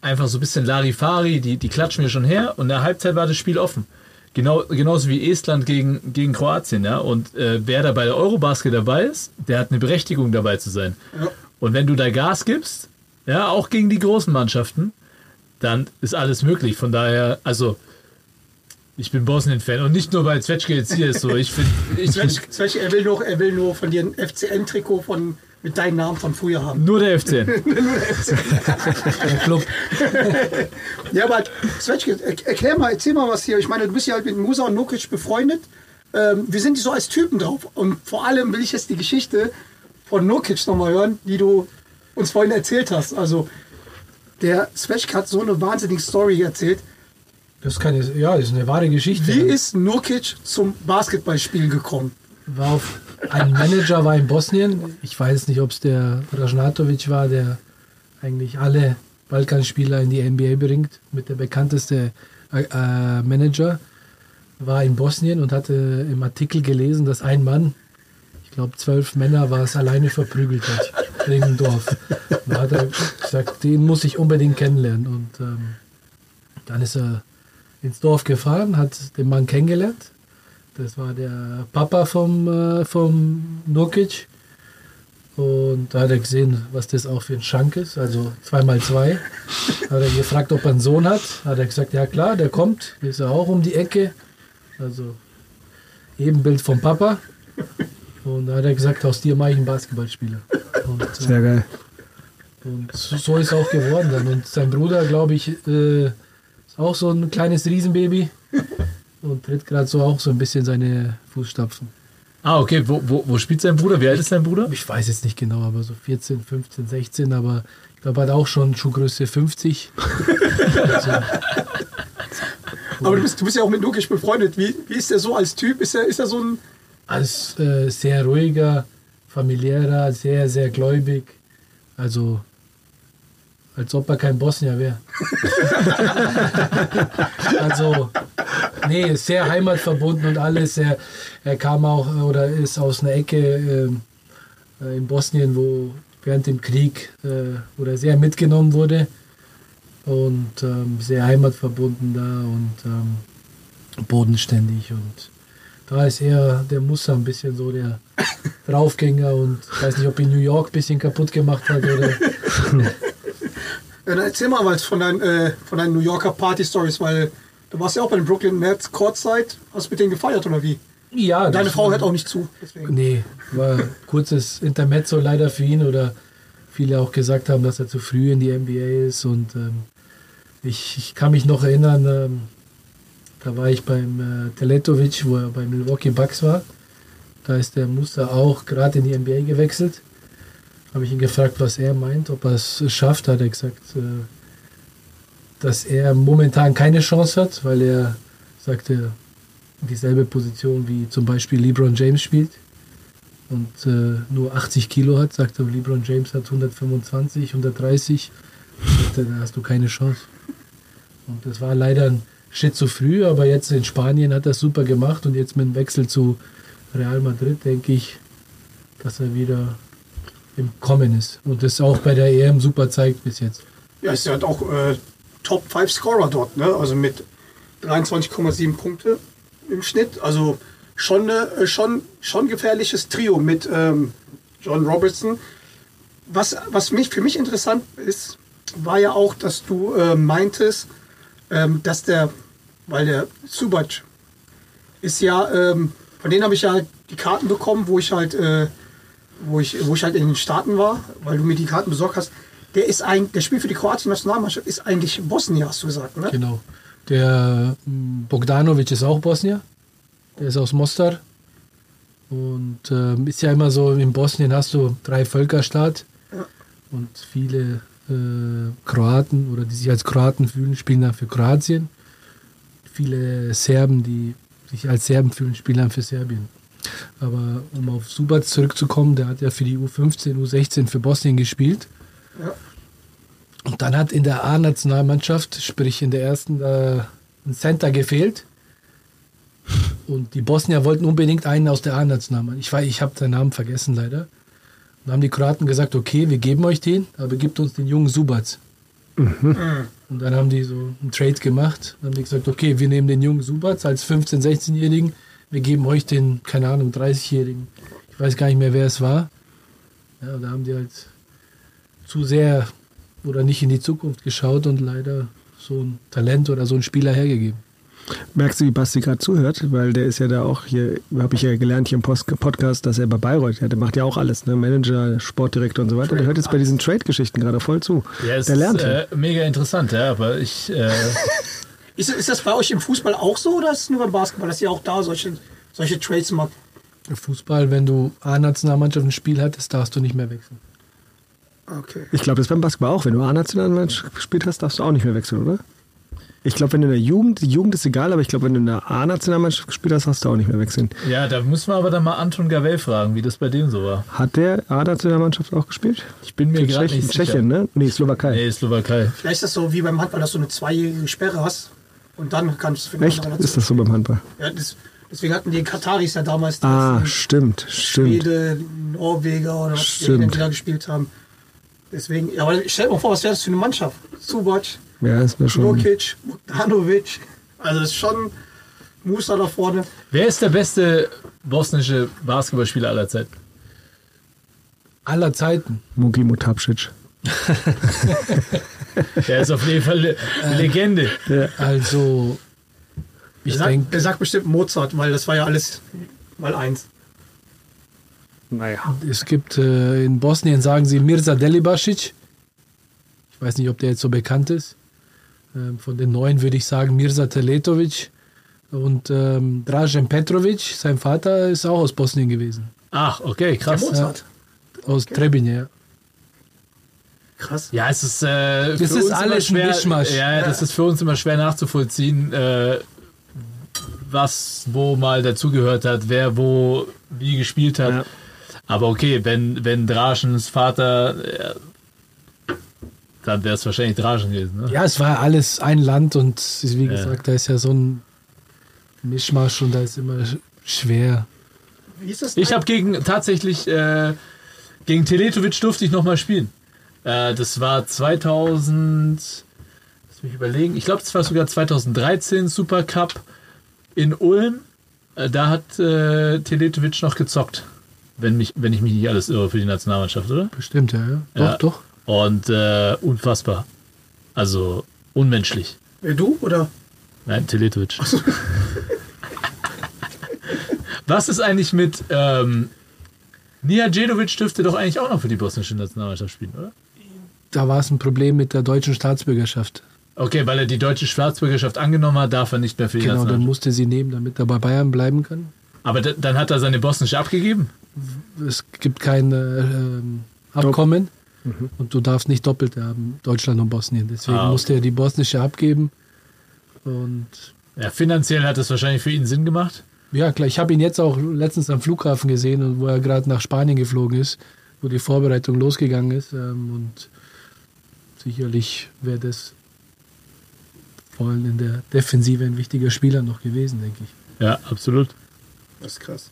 einfach so ein bisschen Larifari, die, die klatschen mir schon her und in der Halbzeit war das Spiel offen. Genau, genauso wie Estland gegen, gegen Kroatien, ja. Und äh, wer da bei der Eurobasket dabei ist, der hat eine Berechtigung dabei zu sein. Ja. Und wenn du da Gas gibst, ja, auch gegen die großen Mannschaften, dann ist alles möglich. Von daher, also ich bin Bosnien-Fan und nicht nur, weil Zwetschge jetzt hier ist. So, ich finde, ich Zwetsch, find, Zwetsch, er, will nur, er will nur von dir ein FCN-Trikot von, mit deinem Namen von früher haben. nur der FCN. Der Club. Ja, aber Zwetschge, er- erklär mal, erzähl mal was hier. Ich meine, du bist ja halt mit Musa und Nukic befreundet. Ähm, wie sind die so als Typen drauf? Und vor allem will ich jetzt die Geschichte von Nukic nochmal hören, die du uns vorhin erzählt hast. Also, der Zwetschge hat so eine wahnsinnige Story erzählt. Das ist keine, ja, das ist eine wahre Geschichte. Wie ist Nukic zum Basketballspielen gekommen? war auf, ein Manager war in Bosnien. Ich weiß nicht, ob es der Rajnatovic war, der eigentlich alle Balkanspieler in die NBA bringt, mit der bekannteste äh, äh, Manager. War in Bosnien und hatte im Artikel gelesen, dass ein Mann, ich glaube zwölf Männer, war es alleine verprügelt hat in dem Dorf. Da hat er gesagt, den muss ich unbedingt kennenlernen. Und ähm, dann ist er ins Dorf gefahren, hat den Mann kennengelernt. Das war der Papa vom, äh, vom Nurkic. Und da hat er gesehen, was das auch für ein Schank ist, also 2x2. Hat er gefragt, ob er einen Sohn hat. Hat er gesagt, ja klar, der kommt, ist ja auch um die Ecke. Also Ebenbild vom Papa. Und da hat er gesagt, aus dir mache ich einen Basketballspieler. Und, äh, Sehr geil. und so, so ist auch geworden dann. Und sein Bruder, glaube ich, äh, ist auch so ein kleines Riesenbaby und tritt gerade so auch so ein bisschen seine Fußstapfen. Ah, okay. Wo, wo, wo spielt sein Bruder? Wie alt ist sein Bruder? Ich weiß jetzt nicht genau, aber so 14, 15, 16, aber ich glaube, er hat auch schon Schuhgröße 50. also, Aber du bist, du bist ja auch mit Nukic befreundet. Wie, wie ist der so als Typ? Ist er, ist er so ein. Als äh, sehr ruhiger, familiärer, sehr, sehr gläubig. Also, als ob er kein Bosnier wäre. also, nee, sehr heimatverbunden und alles. Er, er kam auch äh, oder ist aus einer Ecke ähm, äh, in Bosnien, wo während dem Krieg äh, oder sehr mitgenommen wurde und ähm, sehr heimatverbunden da und ähm, bodenständig und da ist er, der Muster ein bisschen so der Draufgänger und ich weiß nicht, ob ihn New York ein bisschen kaputt gemacht hat oder Ja, dann erzähl mal was von deinen, äh, von deinen New Yorker Party-Stories, weil du warst ja auch bei den Brooklyn Nets Courtside. Hast mit denen gefeiert oder wie? ja. Deine Frau hört auch nicht zu. Deswegen. Nee, war kurzes Intermezzo leider für ihn oder viele auch gesagt haben, dass er zu früh in die NBA ist und ähm, ich, ich kann mich noch erinnern, ähm, da war ich beim äh, Teletovic, wo er bei Milwaukee Bucks war. Da ist der Muster auch gerade in die NBA gewechselt. Habe ich ihn gefragt, was er meint, ob er es schafft. Hat er gesagt, äh, dass er momentan keine Chance hat, weil er sagte, dieselbe Position wie zum Beispiel LeBron James spielt und äh, nur 80 Kilo hat, sagt er, LeBron James hat 125, 130, sagt er, da hast du keine Chance. Und das war leider ein Schritt zu früh, aber jetzt in Spanien hat er super gemacht und jetzt mit dem Wechsel zu Real Madrid denke ich, dass er wieder im Kommen ist und das auch bei der EM super zeigt bis jetzt. Ja, ist ja halt auch äh, Top 5 Scorer dort, ne? Also mit 23,7 Punkte im Schnitt. Also schon, äh, schon, schon gefährliches Trio mit ähm, John Robertson. Was, was mich, für mich interessant ist, war ja auch, dass du äh, meintest, ähm, dass der, weil der Subac ist ja, ähm, von denen habe ich ja die Karten bekommen, wo ich halt, äh, wo ich, wo ich halt in den Staaten war, weil du mir die Karten besorgt hast. Der ist ein, der spielt für die kroatische Nationalmannschaft, ist eigentlich Bosnier, hast du gesagt, ne? Genau. Der ähm, Bogdanovic ist auch Bosnier. Der ist aus Mostar. Und ähm, ist ja immer so, in Bosnien hast du drei Völkerstaat. Und viele äh, Kroaten oder die sich als Kroaten fühlen, spielen dann für Kroatien. Viele Serben, die sich als Serben fühlen, spielen dann für Serbien. Aber um auf Subac zurückzukommen, der hat ja für die U15, U16 für Bosnien gespielt. Ja. Und dann hat in der A-Nationalmannschaft, sprich in der ersten, äh, ein Center gefehlt. Und die Bosnier wollten unbedingt einen aus der A-Nationalmannschaft. Ich weiß, ich habe seinen Namen vergessen leider. Dann haben die Kroaten gesagt, okay, wir geben euch den, aber gebt uns den jungen Subac. Und dann haben die so einen Trade gemacht. Dann haben die gesagt, okay, wir nehmen den jungen Subac als 15-, 16-Jährigen, wir geben euch den, keine Ahnung, 30-Jährigen. Ich weiß gar nicht mehr, wer es war. Ja, da haben die halt zu sehr oder nicht in die Zukunft geschaut und leider so ein Talent oder so einen Spieler hergegeben. Merkst du, wie Basti gerade zuhört? Weil der ist ja da auch hier, habe ich ja gelernt hier im Post Podcast, dass er bei Bayreuth, ja, der macht ja auch alles, ne? Manager, Sportdirektor und so weiter. Der hört jetzt bei diesen Trade-Geschichten gerade voll zu. Ja, es der lernt. ist äh, mega interessant, ja, aber ich. Äh, Ist, ist das bei euch im Fußball auch so oder ist es nur beim Basketball, dass ihr auch da solche, solche Trades macht? Fußball, wenn du A-Nationalmannschaft ein Spiel hattest, darfst du nicht mehr wechseln. Okay. ich glaube, das ist beim Basketball auch. Wenn du A-Nationalmannschaft gespielt hast, darfst du auch nicht mehr wechseln, oder? Ich glaube, wenn du in der Jugend, die Jugend ist egal, aber ich glaube, wenn du in der A-Nationalmannschaft gespielt hast, hast du auch nicht mehr wechseln. ja, da müssen wir aber dann mal Anton Gavel fragen, wie das bei dem so war. Hat der A-Nationalmannschaft auch gespielt? Ich bin mir gerade Tschechien, nicht sicher. Tschechien, ne? Nee, Slowakei. Nee, Slowakei. Vielleicht ist das so wie beim Handball, dass du eine zweijährige Sperre hast und dann kannst du für eine Echt? Ist das so beim Handball? Ja, das, deswegen hatten die Kataris ja damals die Ah, ganzen stimmt, stimmt. Schwede, Norweger oder was Stimmt. die da gespielt haben. Deswegen, ja, aber stell dir mal vor, was wäre das für eine Mannschaft? Subac, Ja, das wäre schon. Nurkic, Bogdanovic. Also ist schon Musa da vorne. Wer ist der beste bosnische Basketballspieler aller Zeiten? Aller Zeiten. Mugi Mutapcic. Der ist auf jeden Fall eine Legende. Also, ich Er sagt, denke, er sagt bestimmt Mozart, weil das war ja alles mal eins. Naja. es gibt äh, in Bosnien, sagen sie Mirza Delibasic. Ich weiß nicht, ob der jetzt so bekannt ist. Ähm, von den Neuen würde ich sagen Mirza Teletovic. Und ähm, Dražen Petrovic, sein Vater, ist auch aus Bosnien gewesen. Ach, okay, Der krass. Mozart. Aus Trebinje, ja. Krass. Ja, es ist, äh, für ist uns alles schwer. Mischmasch. Ja, das ist für uns immer schwer nachzuvollziehen, äh, was wo mal dazugehört hat, wer wo wie gespielt hat. Ja. Aber okay, wenn, wenn Draschens Vater, äh, dann wäre es wahrscheinlich Draschen gewesen. Ne? Ja, es war alles ein Land und wie Ja. gesagt, da ist ja so ein Mischmasch und da ist immer sch- schwer. Wie ist das? Ich habe gegen tatsächlich äh, gegen Teletovic durfte ich noch mal spielen. Äh, das war 2000. Lass mich überlegen. Ich glaube, das war sogar 2013 Supercup in Ulm. Äh, da hat äh, Teletovic noch gezockt, wenn mich, wenn ich mich nicht alles irre für die Nationalmannschaft, oder? Bestimmt, ja. ja. Doch, Ja. doch. Und äh, unfassbar. Also unmenschlich. Wer, du oder? Nein, Teletovic. Was ist eigentlich mit ähm, Nia Djedovic dürfte doch eigentlich auch noch für die bosnische Nationalmannschaft spielen, oder? Da war es ein Problem mit der deutschen Staatsbürgerschaft. Okay, weil er die deutsche Staatsbürgerschaft angenommen hat, darf er nicht mehr für die Genau, dann musste sie nehmen, damit er bei Bayern bleiben kann. Aber dann hat er seine bosnische abgegeben? Es gibt kein äh, ähm, Abkommen und du darfst nicht doppelt haben, Deutschland und Bosnien. Deswegen Ah, okay. musste er die bosnische abgeben. Und Ja, finanziell hat es wahrscheinlich für ihn Sinn gemacht. ja, klar, ich habe ihn jetzt auch letztens am Flughafen gesehen, und wo er gerade nach Spanien geflogen ist, wo die Vorbereitung losgegangen ist. Ähm, und sicherlich wäre das vor allem in der Defensive ein wichtiger Spieler noch gewesen, denke ich. Ja, absolut. Das ist krass.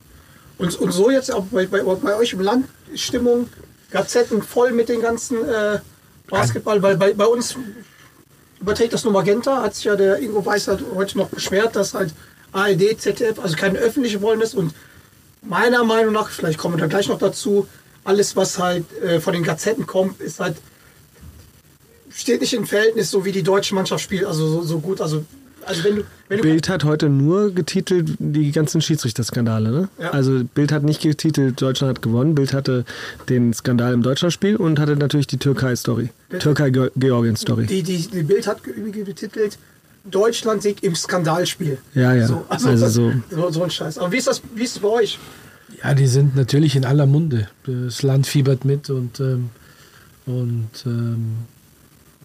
Und, und so jetzt auch bei, bei, bei euch im Land Stimmung, Gazetten voll mit den ganzen äh, Basketball, weil bei, bei uns überträgt das nur Magenta, hat sich ja der Ingo Weißer heute noch beschwert, dass halt ARD, ZDF, also keine öffentliche wollen ist und meiner Meinung nach, vielleicht kommen wir da gleich noch dazu, alles was halt äh, von den Gazetten kommt, ist halt steht nicht im Verhältnis, so wie die deutsche Mannschaft spielt, also so, so gut, also Also wenn du, wenn du Bild hat heute nur getitelt die ganzen Schiedsrichterskandale. Ne? Ja. Also Bild hat nicht getitelt, Deutschland hat gewonnen. Bild hatte den Skandal im Deutschlandspiel und hatte natürlich die Türkei-Story. Türkei-Georgien-Story. die, die, die Bild hat ge- betitelt Deutschland siegt im Skandalspiel. Ja, ja. So, also, Also so. so, so ein Scheiß. Aber wie ist das, wie ist es bei euch? Ja, die sind natürlich in aller Munde. Das Land fiebert mit und, ähm, und ähm,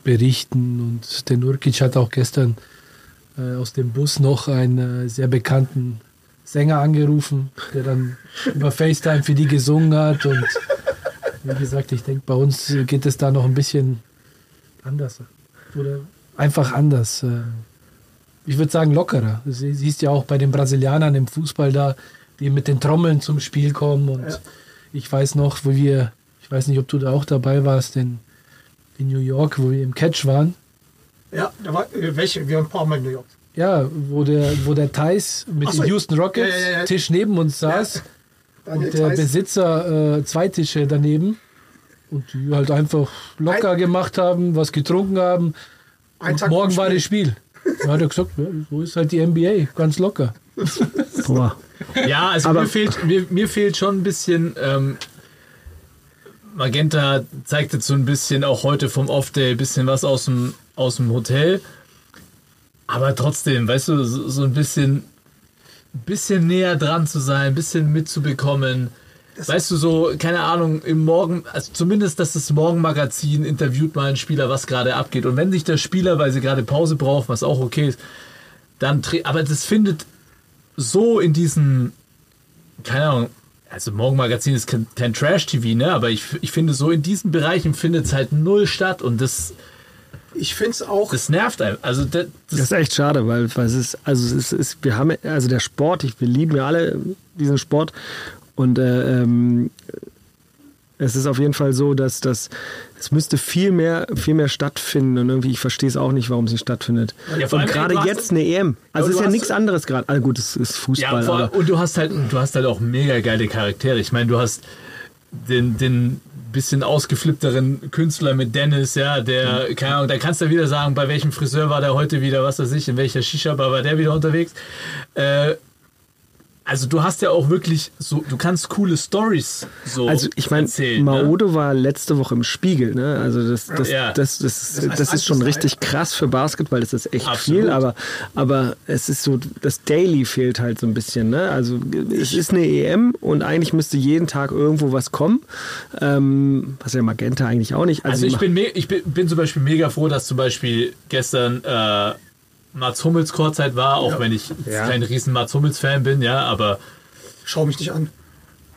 berichten. Und der Nurkic hat auch gestern äh, aus dem Bus noch einen äh, sehr bekannten Sänger angerufen, der dann über FaceTime für die gesungen hat. Und wie gesagt, ich denke, bei uns geht es da noch ein bisschen anders. Oder einfach anders. Äh, ich würde sagen lockerer. Du sie- siehst ja auch bei den Brasilianern im Fußball da, die mit den Trommeln zum Spiel kommen. Und Ja. ich weiß noch, wo wir, ich weiß nicht, ob du da auch dabei warst, in, in New York, wo wir im Catch waren. Ja, da war, äh, welche? Wir ein paar Mal in New York. Ja, wo der, wo der Thais mit so, den Houston Rockets ja, ja, ja. Tisch neben uns saß und der Theiss. Besitzer äh, zwei Tische daneben und die halt einfach locker Ein- gemacht haben, was getrunken haben. Ein Und Tag morgen war das Spiel. Da hat er gesagt, so ist halt die NBA, ganz locker. Boah. Ja, also Aber- mir, fehlt, mir, mir fehlt schon ein bisschen. Ähm, Magenta zeigt jetzt so ein bisschen auch heute vom Off-Day ein bisschen was aus dem, aus dem Hotel. Aber trotzdem, weißt du, so, so ein bisschen, bisschen näher dran zu sein, ein bisschen mitzubekommen. weißt du, so, keine Ahnung, im Morgen, also zumindest, dass das Morgenmagazin interviewt mal einen Spieler, was gerade abgeht. Und wenn sich der Spieler, weil sie gerade Pause braucht, was auch okay ist, dann, aber das findet so in diesen, keine Ahnung, also Morgenmagazin ist kein, kein Trash-TV, ne? Aber ich, ich finde, so in diesen Bereichen findet es halt null statt und das, Ich finde es auch. das nervt einem. Also das, Das das, ist echt schade, weil, weil es ist, also es ist, ist, wir haben, also der Sport, ich, wir lieben ja alle diesen Sport und äh, ähm, es ist auf jeden Fall so, dass das, es müsste viel mehr, viel mehr stattfinden und irgendwie, ich verstehe es auch nicht, warum es nicht stattfindet. Ja, und allem, gerade jetzt eine EM, also Ja, es ist ja nichts anderes gerade. Also gut, es ist ja, Fußball, vor, aber und du hast halt, du hast halt auch mega geile Charaktere. Ich meine, du hast den, den bisschen ausgeflippteren Künstler mit Dennis, ja, der, keine Ahnung, da kannst du wieder sagen, bei welchem Friseur war der heute wieder, was weiß ich, in welcher Shisha-Bar war der wieder unterwegs. Äh, also du hast ja auch wirklich so, du kannst coole Stories so Also ich meine, ne? Maodo war letzte Woche im Spiegel, ne? Also das, das, Ja. das, das, das, heißt ist schon richtig krass für Basketball, das ist echt Absolut. viel, aber, aber es ist so, das Daily fehlt halt so ein bisschen, ne? Also es ist eine EM und eigentlich müsste jeden Tag irgendwo was kommen. Ähm, was ja Magenta eigentlich auch nicht. Also die ich bin, ich bin, bin zum Beispiel mega froh, dass zum Beispiel gestern äh, Mats Hummels Kurzzeit war, auch wenn ich Ja. kein riesen Mats Hummels Fan bin, ja, aber Schau mich nicht an.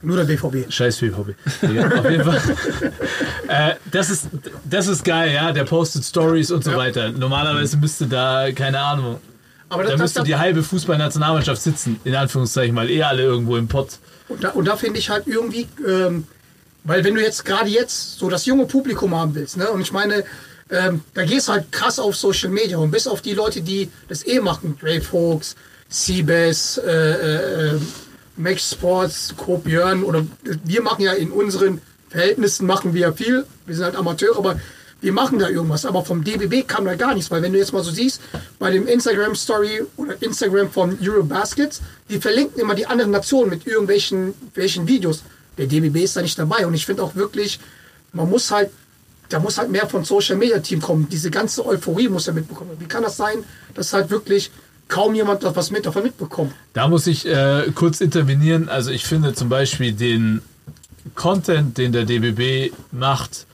Nur der BVB. scheiß Hobby. Ja, auf jeden Fall. äh, das, ist, das ist geil, ja, der postet Stories und so weiter. Normalerweise müsste da, keine Ahnung, Aber da das, müsste das, die halbe Fußballnationalmannschaft sitzen, in Anführungszeichen, weil eh alle irgendwo im Pott. Und da, und da finde ich halt irgendwie, ähm, weil wenn du jetzt gerade jetzt so das junge Publikum haben willst, ne, und ich meine, ähm, da gehst du halt krass auf Social Media und bis auf die Leute, die das eh machen, Dave Fox, Seabass, äh, äh, äh, Max Sports, Co. Björn oder wir machen ja in unseren Verhältnissen machen wir ja viel, wir sind halt Amateure, aber wir machen da irgendwas, aber vom DBB kam da gar nichts, weil wenn du jetzt mal so siehst, bei dem Instagram Story oder Instagram von Eurobaskets, die verlinken immer die anderen Nationen mit irgendwelchen welchen Videos. Der DBB ist da nicht dabei und ich finde auch wirklich, man muss halt, da muss halt mehr von Social Media Team kommen. Diese ganze Euphorie muss er mitbekommen. Wie kann das sein, dass halt wirklich kaum jemand was mit davon mitbekommt? Da muss ich äh, kurz intervenieren. Also ich finde zum Beispiel den Content, den der DBB macht,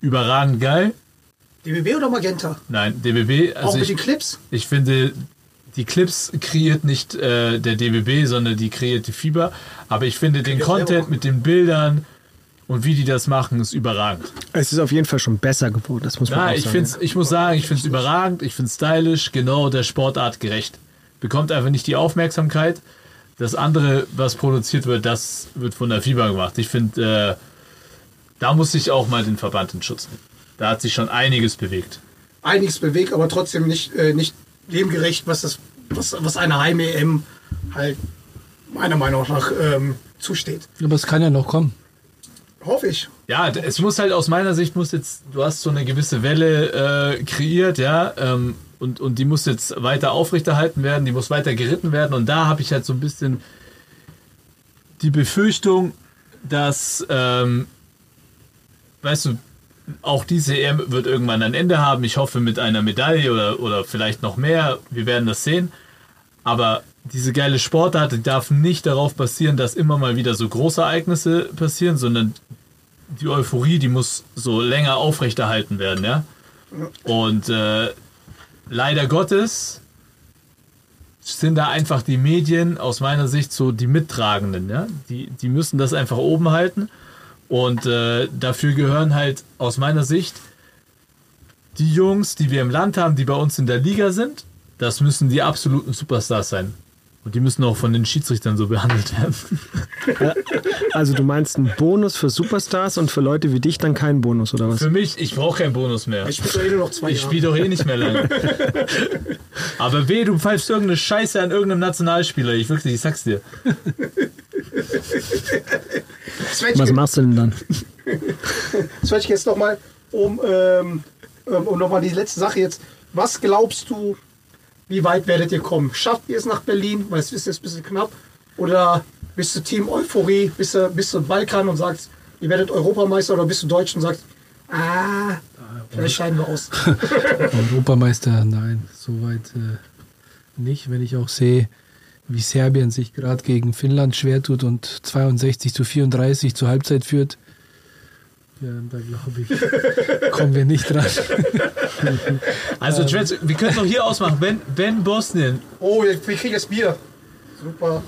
überragend geil. DBB oder Magenta? Nein, DBB, auch also mit den ich, Clips? ich finde, die Clips kreiert nicht äh, der DBB, sondern die kreiert die Fieber. Aber ich finde den ja selber Content mit den Bildern und wie die das machen, ist überragend. es ist auf jeden Fall schon besser geworden, das muss man Ja, auch ich, sagen. find's, ich muss sagen, ich finde es überragend, ich finde es stylisch, genau der Sportart gerecht. Bekommt einfach nicht die Aufmerksamkeit. Das andere, was produziert wird, das wird von der Fieber gemacht. Ich finde, äh, da muss ich auch mal den Verband in Schutz nehmen. Da hat sich schon einiges bewegt. Einiges bewegt, aber trotzdem nicht, äh, nicht dem gerecht, was, das, was, was einer Heim-EM halt meiner Meinung nach ähm, zusteht. Aber es kann ja noch kommen. Hoffe ich. Ja, es muss halt aus meiner Sicht muss jetzt, du hast so eine gewisse Welle äh, kreiert, ja. Ähm, und, und die muss jetzt weiter aufrechterhalten werden, die muss weiter geritten werden. Und da habe ich halt so ein bisschen die Befürchtung, dass, ähm, weißt du, auch diese EM wird irgendwann ein Ende haben. Ich hoffe mit einer Medaille oder, oder vielleicht noch mehr. Wir werden das sehen. Aber diese geile Sportart die darf nicht darauf basieren, dass immer mal wieder so Großereignisse passieren, sondern die Euphorie, die muss so länger aufrechterhalten werden, ja. Und äh, leider Gottes sind da einfach die Medien aus meiner Sicht so die Mittragenden, ja. Die, die müssen das einfach oben halten. Und äh, dafür gehören halt aus meiner Sicht die Jungs, die wir im Land haben, die bei uns in der Liga sind, das müssen die absoluten Superstars sein. Und die müssen auch von den Schiedsrichtern so behandelt werden. Also du meinst einen Bonus für Superstars und für Leute wie dich dann keinen Bonus, oder was? Für mich, ich brauche keinen Bonus mehr. Ich spiele doch eh nur noch zwei Ich spiele doch eh nicht mehr lange. Aber weh, du pfeifst irgendeine Scheiße an irgendeinem Nationalspieler. Ich wirklich, ich sag's dir. Was machst du denn dann? Svetschke, jetzt nochmal, um, ähm, um nochmal die letzte Sache jetzt. Was glaubst du, wie weit werdet ihr kommen? Schafft ihr es nach Berlin? Weil es ist jetzt ein bisschen knapp. Oder bist du Team Euphorie? Bist du, bist du Balkan und sagst, ihr werdet Europameister? Oder bist du Deutsch und sagst, ah, vielleicht scheiden wir aus. Europameister, nein, soweit äh, nicht. Wenn ich auch sehe, wie Serbien sich gerade gegen Finnland schwer tut und 62 zu 34 zur Halbzeit führt, ja, da glaube ich, kommen wir nicht dran. Also, Trent, wir können es auch hier ausmachen. Wenn, wenn Bosnien, Oh, wir kriegen jetzt Bier. Super.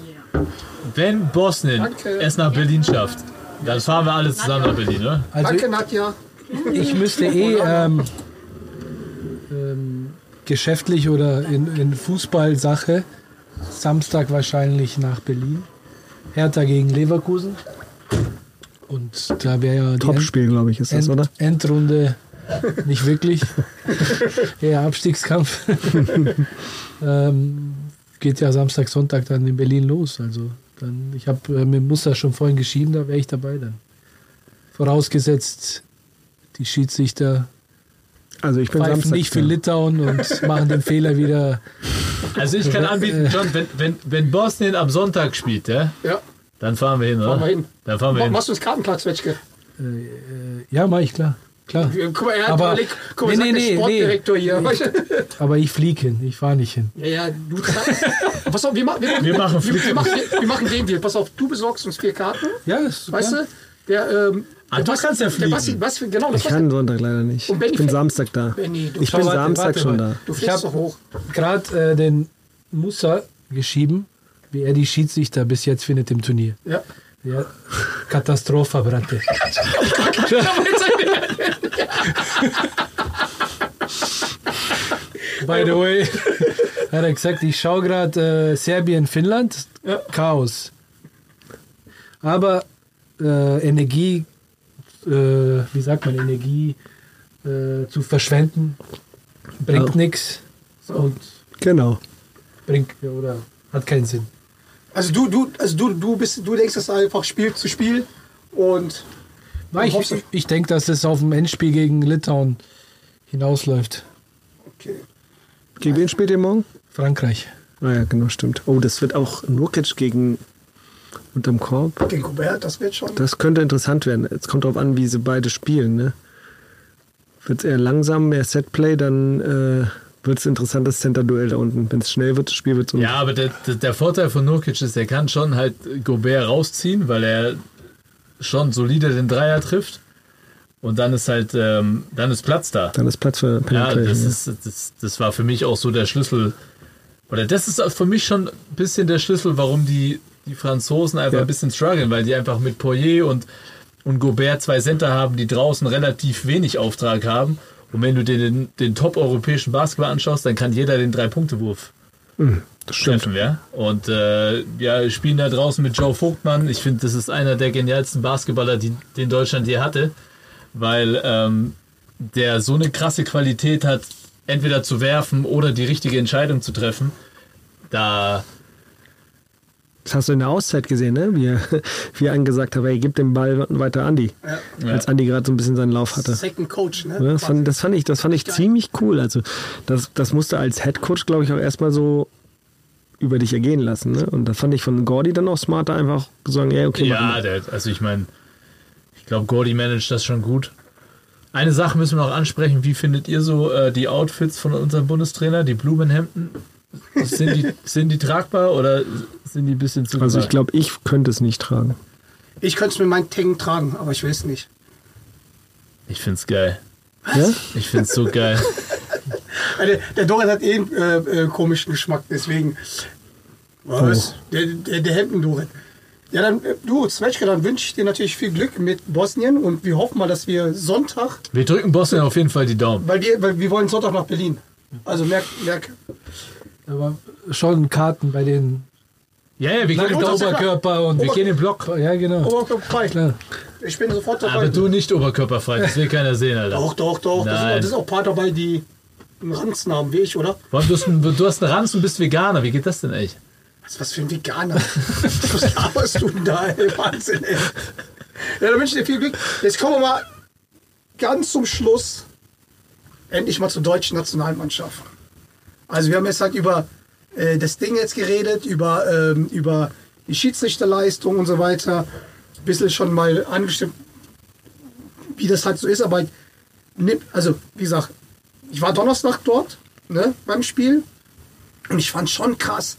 wenn Bosnien Danke. es nach Berlin schafft, dann fahren wir alle zusammen nach Berlin, oder? Also Danke, Nadja. ich müsste eh ähm, ähm, geschäftlich oder in, in Fußballsache Samstag wahrscheinlich nach Berlin. Hertha gegen Leverkusen. Und da wäre ja die Topspiel, glaube ich, ist das, End, oder? Endrunde nicht wirklich. Eher Abstiegskampf. ähm, geht ja Samstag, Sonntag dann in Berlin los. Also dann, ich habe äh, mit Muster schon vorhin geschrieben, da wäre ich dabei dann. Vorausgesetzt, die Schiedsrichter Also ich bin pfeifen Samstag. nicht für da. Litauen und machen den Fehler wieder. Also, ich kann anbieten, John, wenn, wenn, wenn Bosnien am Sonntag spielt, ja, Ja, dann fahren wir hin, oder? fahren wir hin. Dann fahren wir hin. Machst du das Kartenplatz, Svetschke? Ja, mach ich klar. Klar. Guck mal, er hat Aber- überlegt, guck mal, nee, nee, der nee, Sportdirektor hier. Aber ich fliege hin, ich fahre nicht hin. Ja, ja, du Pass auf, wir, machen, wir, machen, Wir machen wir, wir, machen, wir machen den Deal. Pass auf, du besorgst uns vier Karten, Ja, ist super. weißt du? Der, ähm, Ah, du kannst ja fliegen. Basti, Basti, genau, Ich kann Sonntag leider nicht. Ich bin Samstag da. Benny, du, Ich bin warte, Samstag warte schon da. du Ich fliegst hab- doch hoch. Gerade äh, den Musa geschrieben, wie er die Schiedsrichter bis jetzt findet im Turnier. Ja. Ja, Katastrophe, Brate. By the way, hat er gesagt, ich schaue gerade äh, Serbien, Finnland, Ja. Chaos. Aber äh, Energie, äh, wie sagt man, Energie äh, zu verschwenden, bringt Ja. nichts und Genau. bringt oder hat keinen Sinn. Also du, du, also du, du bist, du denkst das einfach Spiel zu Spiel und Nein, hoffst ich, du- ich denke, dass es auf dem Endspiel gegen Litauen hinausläuft. okay. Gegen wen spielt ihr morgen? Frankreich. Ah ja, genau, stimmt. Oh, das wird auch Nurkic gegen unterm Korb. gegen Gobert, das wird schon. Das könnte interessant werden. Es kommt darauf an, wie sie beide spielen. Ne? Wird es eher langsam, mehr Setplay, dann äh, wird es interessantes Center-Duell da unten. Wenn es schnell wird, das Spiel wird so. Ja, aber der, der, Vorteil von Nurkic ist, er kann schon halt Gobert rausziehen, weil er schon solide den Dreier trifft. Und dann ist halt, ähm, dann ist Platz da. Dann ist Platz für Ja, Penetration. das, ja. ist, das, das war für mich auch so der Schlüssel. Oder das ist für mich schon ein bisschen der Schlüssel, warum die, die Franzosen einfach Ja. ein bisschen strugglen, weil die einfach mit Poirier und, und Gobert zwei Center haben, die draußen relativ wenig Auftrag haben. Und wenn du dir den, den top-europäischen Basketball anschaust, dann kann jeder den Drei-Punkte-Wurf stimmt. treffen, ja. Und äh, ja, spielen da draußen mit Joe Vogtmann. Ich finde, das ist einer der genialsten Basketballer, die, den Deutschland je hatte, weil ähm, der so eine krasse Qualität hat, entweder zu werfen oder die richtige Entscheidung zu treffen. Da, Das hast du in der Auszeit gesehen, ne? Wie er, wie er angesagt hat, ey, gib den Ball weiter Andi. Als Andi gerade so ein bisschen seinen Lauf hatte. Second Coach, ne? Ja, das, fand, das fand ich, das fand ich ziemlich cool. Also das, das musste als Head Coach, glaube ich, auch erstmal so über dich ergehen lassen. Ne? Und das fand ich von Gordy dann auch smarter, einfach zu sagen, ja, okay, Ja, der, also ich meine, ich glaube, Gordy managt das schon gut. Eine Sache müssen wir noch ansprechen. Wie findet ihr so äh, die Outfits von unserem Bundestrainer, die Blumenhemden? Sind die, sind die tragbar oder sind die ein bisschen zu also ich glaube, ich könnte es nicht tragen. Ich könnte es mit meinen Tengen tragen, aber ich will es nicht. Ich find's geil. Ja? Ich find's so geil. Der, der Doran hat eh einen äh, äh, komischen Geschmack, deswegen. Was? Oh. Der, der, der Hemden-Doran. Ja, dann, äh, du, Zwetschke, dann wünsche ich dir natürlich viel Glück mit Bosnien und wir hoffen mal, dass wir Sonntag, Wir drücken Bosnien auf jeden Fall die Daumen. weil wir, weil wir wollen Sonntag nach Berlin. Also merk, merk. Aber schon Karten bei den Ja, ja, wir gehen, das ist klar. Oberkörper und wir gehen im Block. ja genau. Oberkörperfrei. Klar. Ich bin sofort dabei. Aber du nicht oberkörperfrei, das will keiner sehen, Alter. Doch, doch, doch. Da sind, Nein. da sind auch ein paar dabei, die einen Ranzen haben, wie ich, oder? Allem, du, hast einen, du hast einen Ranz und bist Veganer. Wie geht das denn echt? Was, was für ein Veganer. was laberst du denn da, ey? Wahnsinn, ey. Ja, dann wünsche ich dir viel Glück. Jetzt kommen wir mal ganz zum Schluss endlich mal zur deutschen Nationalmannschaft. Also wir haben jetzt halt über äh, das Ding jetzt geredet, über, ähm, über die Schiedsrichterleistung und so weiter. Ein bisschen schon mal angestimmt, wie das halt so ist, aber also wie gesagt, ich war Donnerstag dort ne, beim Spiel und ich fand schon krass,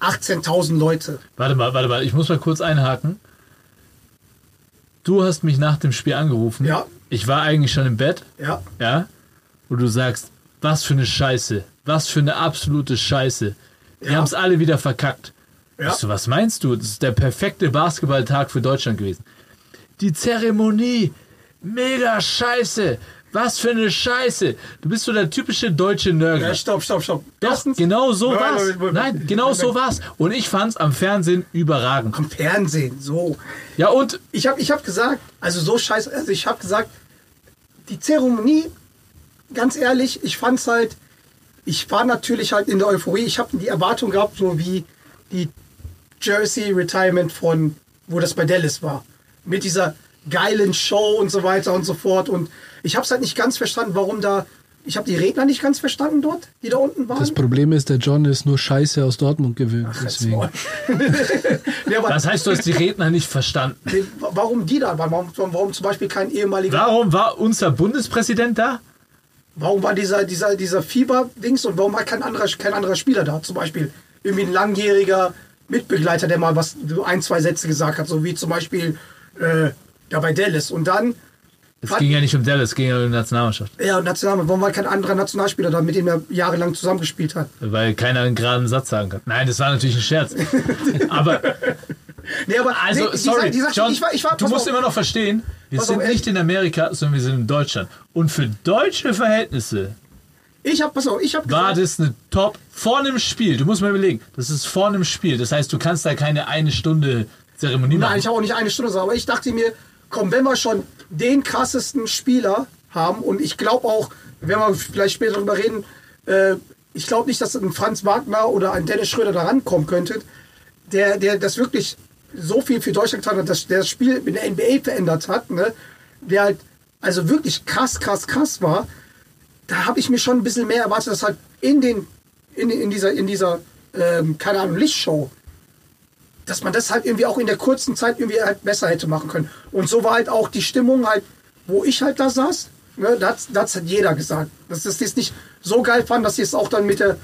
18.000 Leute. Warte mal, warte mal, ich muss mal kurz einhaken. Du hast mich nach dem Spiel angerufen. Ja. Ich war eigentlich schon im Bett, Ja, ja. Und du sagst, was für eine Scheiße. Was für eine absolute Scheiße. Wir Ja. haben es alle wieder verkackt. Ja. Ich so, was meinst du? Das ist der perfekte Basketballtag für Deutschland gewesen. Die Zeremonie, mega scheiße. Was für eine Scheiße. Du bist so der typische deutsche Nörgler. ja stopp, stopp, stopp. Doch, Erstens, genau so Nein, war's. Nein, genau so war's. Und ich fand's am Fernsehen überragend. am Fernsehen, so. Ja, und Ich habe ich hab gesagt, also so scheiße, also ich habe gesagt, die Zeremonie, ganz ehrlich, ich fand's halt, ich war natürlich halt in der Euphorie, ich habe die Erwartung gehabt, so wie die Jersey Retirement von, wo das bei Dallas war. Mit dieser geilen Show und so weiter und so fort. Und ich habe es halt nicht ganz verstanden, warum da, ich habe die Redner nicht ganz verstanden dort, die da unten waren. Das Problem ist, der John ist nur Scheiße aus Dortmund gewöhnt. Deswegen. nee, aber das heißt, du hast die Redner nicht verstanden. warum die da waren, warum, warum zum Beispiel kein ehemaliger Warum war unser Bundespräsident da? Warum war dieser, dieser, dieser Fieber-Dings und warum war kein anderer, kein anderer Spieler da? Zum Beispiel irgendwie ein langjähriger Mitbegleiter, der mal was, ein, zwei Sätze gesagt hat, so wie zum Beispiel äh, da bei Dallas. Und dann, Es ging ja nicht um Dallas, es ging ja um die Nationalmannschaft. ja, und Nationalmann, warum war kein anderer Nationalspieler da, mit dem er jahrelang zusammengespielt hat? Weil keiner einen geraden Satz sagen kann. Nein, das war natürlich ein Scherz. Aber, Nee, aber also, nee, sorry, die sagt, John, ich war, ich war, du musst auf, immer noch verstehen, wir Pass sind auf, nicht in Amerika, sondern wir sind in Deutschland. Und für deutsche Verhältnisse ich hab, pass auf, ich hab war gesagt, das eine Top vor einem Spiel. Du musst mal überlegen, das ist vor einem Spiel. Das heißt, du kannst da keine eine Stunde Zeremonie machen. Nein, ich habe auch nicht eine Stunde aber ich dachte mir, komm, wenn wir schon den krassesten Spieler haben und ich glaube auch, wenn wir vielleicht später darüber reden, äh, ich glaube nicht, dass ein Franz Wagner oder ein Dennis Schröder da rankommen könnte, der, der das wirklich so viel für Deutschland getan hat, dass der das Spiel in der NBA verändert hat, ne? der halt also wirklich krass, krass, krass war, da habe ich mir schon ein bisschen mehr erwartet, dass halt in den in, in dieser in dieser ähm, keine Ahnung Lichtshow dass man das halt irgendwie auch in der kurzen Zeit irgendwie halt besser hätte machen können. Und so war halt auch die Stimmung halt, wo ich halt da saß, ne, das, das hat jeder gesagt. Dass das jetzt nicht so geil fand, dass sie es auch dann mit der,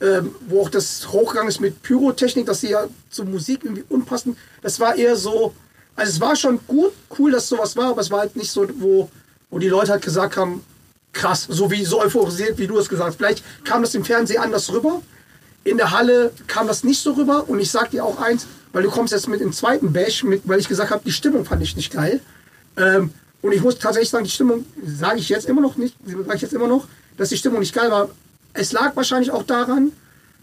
ähm, wo auch das hochgegangen ist mit Pyrotechnik, dass sie ja zur Musik irgendwie unpassend, das war eher so, also es war schon gut, cool, dass sowas war, aber es war halt nicht so, wo, wo die Leute halt gesagt haben, krass, so wie so euphorisiert, wie du es gesagt hast. Vielleicht kam das im Fernsehen anders rüber. In der Halle kam das nicht so rüber. Und ich sag dir auch eins, weil du kommst jetzt mit dem zweiten Bash, mit, weil ich gesagt habe, die Stimmung fand ich nicht geil. Ähm, und ich muss tatsächlich sagen, die Stimmung sage ich jetzt immer noch nicht, sage ich jetzt immer noch, dass die Stimmung nicht geil war. Es lag wahrscheinlich auch daran,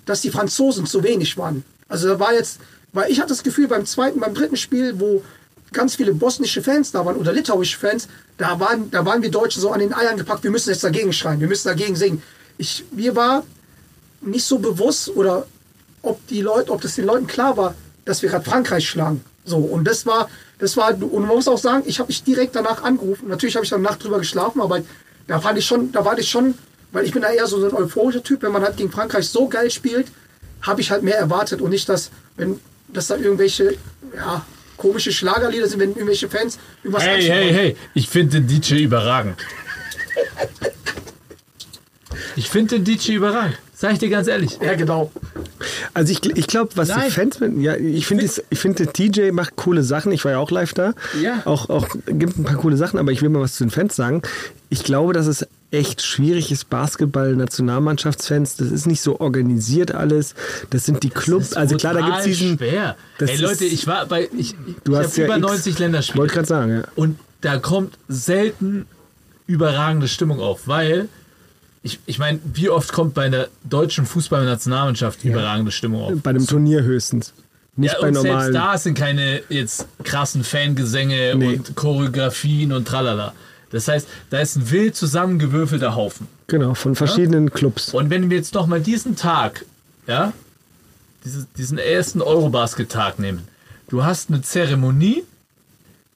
dass die Franzosen zu wenig waren. Also da war jetzt, weil ich hatte das Gefühl beim zweiten, beim dritten Spiel, wo ganz viele bosnische Fans da waren oder litauische Fans, da waren, da waren wir Deutsche so an den Eiern gepackt, wir müssen jetzt dagegen schreien, wir müssen dagegen singen. Ich, mir war nicht so bewusst oder ob die Leute, ob das den Leuten klar war, dass wir gerade Frankreich schlagen. So, und das war, das war, und man muss auch sagen, ich habe mich direkt danach angerufen. Natürlich habe ich dann Nacht drüber geschlafen, aber da fand ich schon, da war ich schon, weil ich bin da eher so ein euphorischer Typ, wenn man halt gegen Frankreich so geil spielt, habe ich halt mehr erwartet und nicht, dass, wenn, dass da irgendwelche, ja, komische Schlagerlieder sind, wenn irgendwelche Fans irgendwas Hey, anschreien. hey, hey, ich finde den DJ überragend. Ich finde den DJ überragend. Sag ich dir ganz ehrlich. Ja, genau. Also ich, ich glaube, was Nein. die Fans mit, ja, ich finde, ich finde, der DJ macht coole Sachen. Ich war ja auch live da. Ja. Auch, auch gibt ein paar coole Sachen, aber ich will mal was zu den Fans sagen. Ich glaube, dass es echt schwierig ist, Basketball-Nationalmannschaftsfans. Das ist nicht so organisiert alles. Das sind die Clubs. Also klar, da gibt es diesen. schwer. das Ey Leute, ich war bei. Ich, Du ich hast ja über X- 90 Länderspiele. Wollte gerade sagen, ja. Und da kommt selten überragende Stimmung auf, weil ich, ich meine, wie oft kommt bei einer deutschen Fußballnationalmannschaft überragende Stimmung auf? Bei einem Turnier höchstens. Nicht Ja, bei und normalen. selbst da sind keine jetzt krassen Fangesänge Nee. und Choreografien und tralala. Das heißt, da ist ein wild zusammengewürfelter Haufen. Genau, von verschiedenen Clubs. Und wenn wir jetzt noch mal diesen Tag, ja, diese, diesen ersten Eurobasket-Tag nehmen, du hast eine Zeremonie,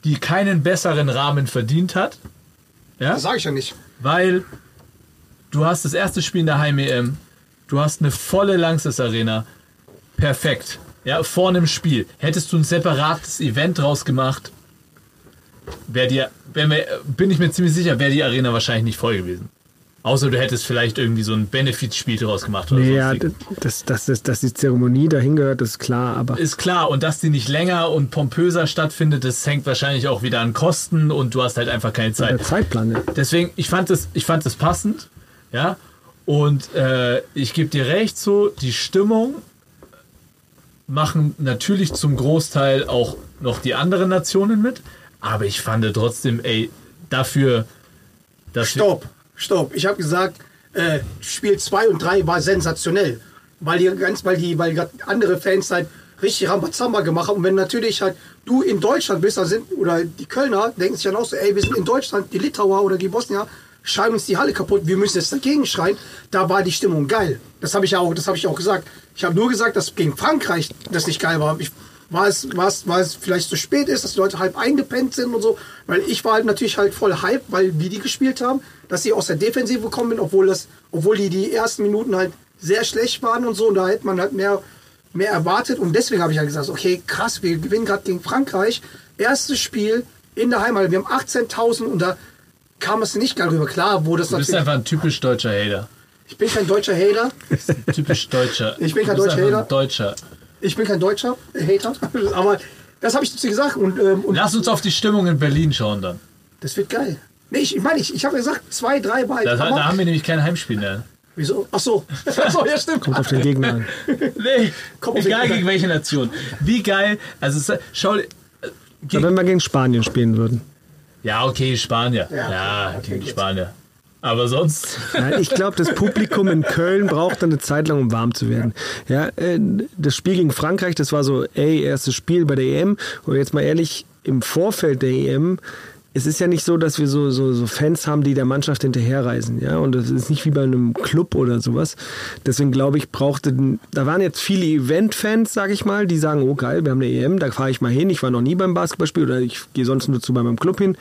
die keinen besseren Rahmen verdient hat, ja, Das sage ich ja nicht. weil du hast das erste Spiel in der Heim-EM, du hast eine volle Langsys Arena, perfekt, ja, vor einem Spiel. Hättest du ein separates Event draus gemacht, wäre dir, wär mir, bin ich mir ziemlich sicher, wäre die Arena wahrscheinlich nicht voll gewesen. Außer du hättest vielleicht irgendwie so ein Benefizspiel draus gemacht oder ja, sonstiges. das, das, das, dass die Zeremonie dahin gehört, das ist klar, aber Ist klar, und dass die nicht länger und pompöser stattfindet, das hängt wahrscheinlich auch wieder an Kosten und du hast halt einfach keine Zeit. der Zeitplan, ja. Deswegen, ich fand es, ich fand es passend, ja. Und äh, ich gebe dir recht, so die Stimmung machen natürlich zum Großteil auch noch die anderen Nationen mit, aber ich fand trotzdem, ey, dafür, Stopp, stopp. Ich habe gesagt, äh, Spiel 2 und 3 war sensationell. Weil die ganz, weil die, weil die andere Fans halt richtig Rambazamba gemacht haben. Und wenn natürlich halt du in Deutschland bist, sind, oder die Kölner denken sich dann auch so, ey, wir sind in Deutschland, die Litauer oder die Bosnier schreien uns die Halle kaputt, wir müssen jetzt dagegen schreien. Da war die Stimmung geil. Das habe ich ja auch, ich auch gesagt. Ich habe nur gesagt, dass gegen Frankreich das nicht geil war. Ich, war es, war es, war es vielleicht zu spät ist, dass die Leute halb eingepennt sind und so. Weil ich war halt natürlich halt voll hype, weil wie die gespielt haben, dass sie aus der Defensive gekommen sind, obwohl das, obwohl die die ersten Minuten halt sehr schlecht waren und so. Und da hätte man halt mehr, mehr erwartet. Und deswegen habe ich halt gesagt, okay, krass, wir gewinnen gerade gegen Frankreich. Erstes Spiel in der Heimat. Wir haben 18.000 und da kam es nicht geil rüber. Klar, wo das du bist einfach ein typisch deutscher Hater. Ich bin kein deutscher Hater. Typisch deutscher. Ich bin kein deutscher Hater. Deutscher. Ich bin kein deutscher Hater. Aber das habe ich zu dir gesagt. Und, ähm, und Lass uns auf die Stimmung in Berlin schauen dann. das wird geil. Nee, ich, meine, ich, ich habe gesagt, zwei, drei war Da, halt da haben wir nämlich kein Heimspiel mehr. Wieso? Ach so. Ach so, ja, stimmt. Kommt auf den Gegner an. Nee, Komm auf egal gegen welche Nation. Wie geil. Also schau. äh, Ja, Gegen, wenn wir gegen Spanien spielen würden. ja, okay, Spanier. Ja, Ja, okay, gegen okay. Spanier. Aber sonst. Nein, ich glaube, das Publikum in Köln braucht dann eine Zeit lang, um warm zu werden. Ja, äh, das Spiel gegen Frankreich, das war so, ey, erstes Spiel bei der EM. Und jetzt mal ehrlich, im Vorfeld der EM, es ist ja nicht so, dass wir so, so, so Fans haben, die der Mannschaft hinterherreisen. Ja, und das ist nicht wie bei einem Club oder sowas. Deswegen glaube ich, brauchte, da waren jetzt viele Event-Fans, sage ich mal, die sagen, oh geil, wir haben eine EM, da fahre ich mal hin. Ich war noch nie beim Basketballspiel oder ich gehe sonst nur zu meinem Club hin.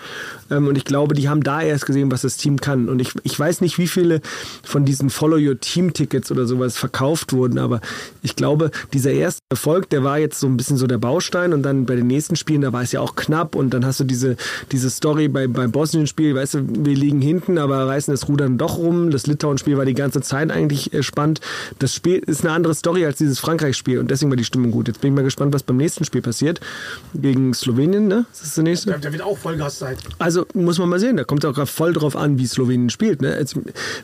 Ähm, und ich glaube, die haben da erst gesehen, was das Team kann. Und ich, ich weiß nicht, wie viele von diesen Follow-Your-Team-Tickets oder sowas verkauft wurden, aber ich glaube, dieser erste Erfolg, der war jetzt so ein bisschen so der Baustein und dann bei den nächsten Spielen, da war es ja auch knapp und dann hast du diese, diese Story bei, beim Bosnien-Spiel, weißt du, wir liegen hinten, aber reißen das Rudern doch rum. Das Litauen-Spiel war die ganze Zeit eigentlich äh, spannend. Das Spiel ist eine andere Story als dieses Frankreich-Spiel und deswegen war die Stimmung gut. Jetzt bin ich mal gespannt, was beim nächsten Spiel passiert. Gegen Slowenien, ne? Ist das der nächste? Der, der wird auch Vollgas sein. Also muss man mal sehen, da kommt es auch voll drauf an, wie Slowenien spielt. Ne? Jetzt,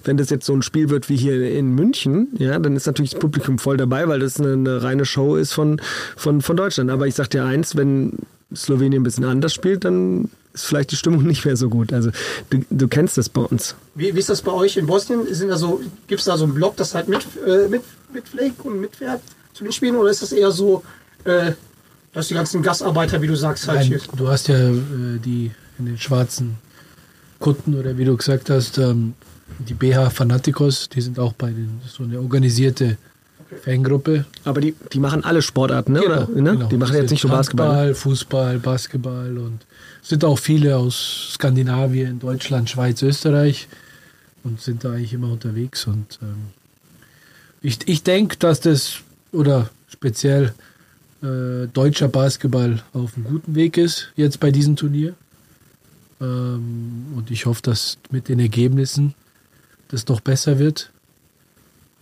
wenn das jetzt so ein Spiel wird wie hier in München, ja, dann ist natürlich das Publikum voll dabei, weil das eine, eine reine Show ist von, von, von Deutschland. Aber ich sag dir eins, wenn Slowenien ein bisschen anders spielt, dann ist vielleicht die Stimmung nicht mehr so gut. Also du, du kennst das bei uns. Wie, wie ist das bei euch in Bosnien? Sind da so, Gibt es da so einen Block, das halt mit, äh, mit, mitpflegt und mitfährt zu den Spielen? Oder ist das eher so, äh, dass die ganzen Gastarbeiter, wie du sagst, halt hier. Nein, du hast ja äh, die in den schwarzen Kutten oder wie du gesagt hast, ähm, die BH Fanaticos, die sind auch bei den so eine organisierte Fangruppe. Aber die, die machen alle Sportarten, ne? Genau, Oder, ne? genau. Die machen jetzt nicht nur Basketball. ne? Handball, Fußball, Basketball und sind auch viele aus Skandinavien, Deutschland, Schweiz, Österreich und sind da eigentlich immer unterwegs. Und ähm, ich, ich denke, dass das oder speziell äh, deutscher Basketball auf einem guten Weg ist jetzt bei diesem Turnier. Ähm, und ich hoffe, dass mit den Ergebnissen das noch besser wird.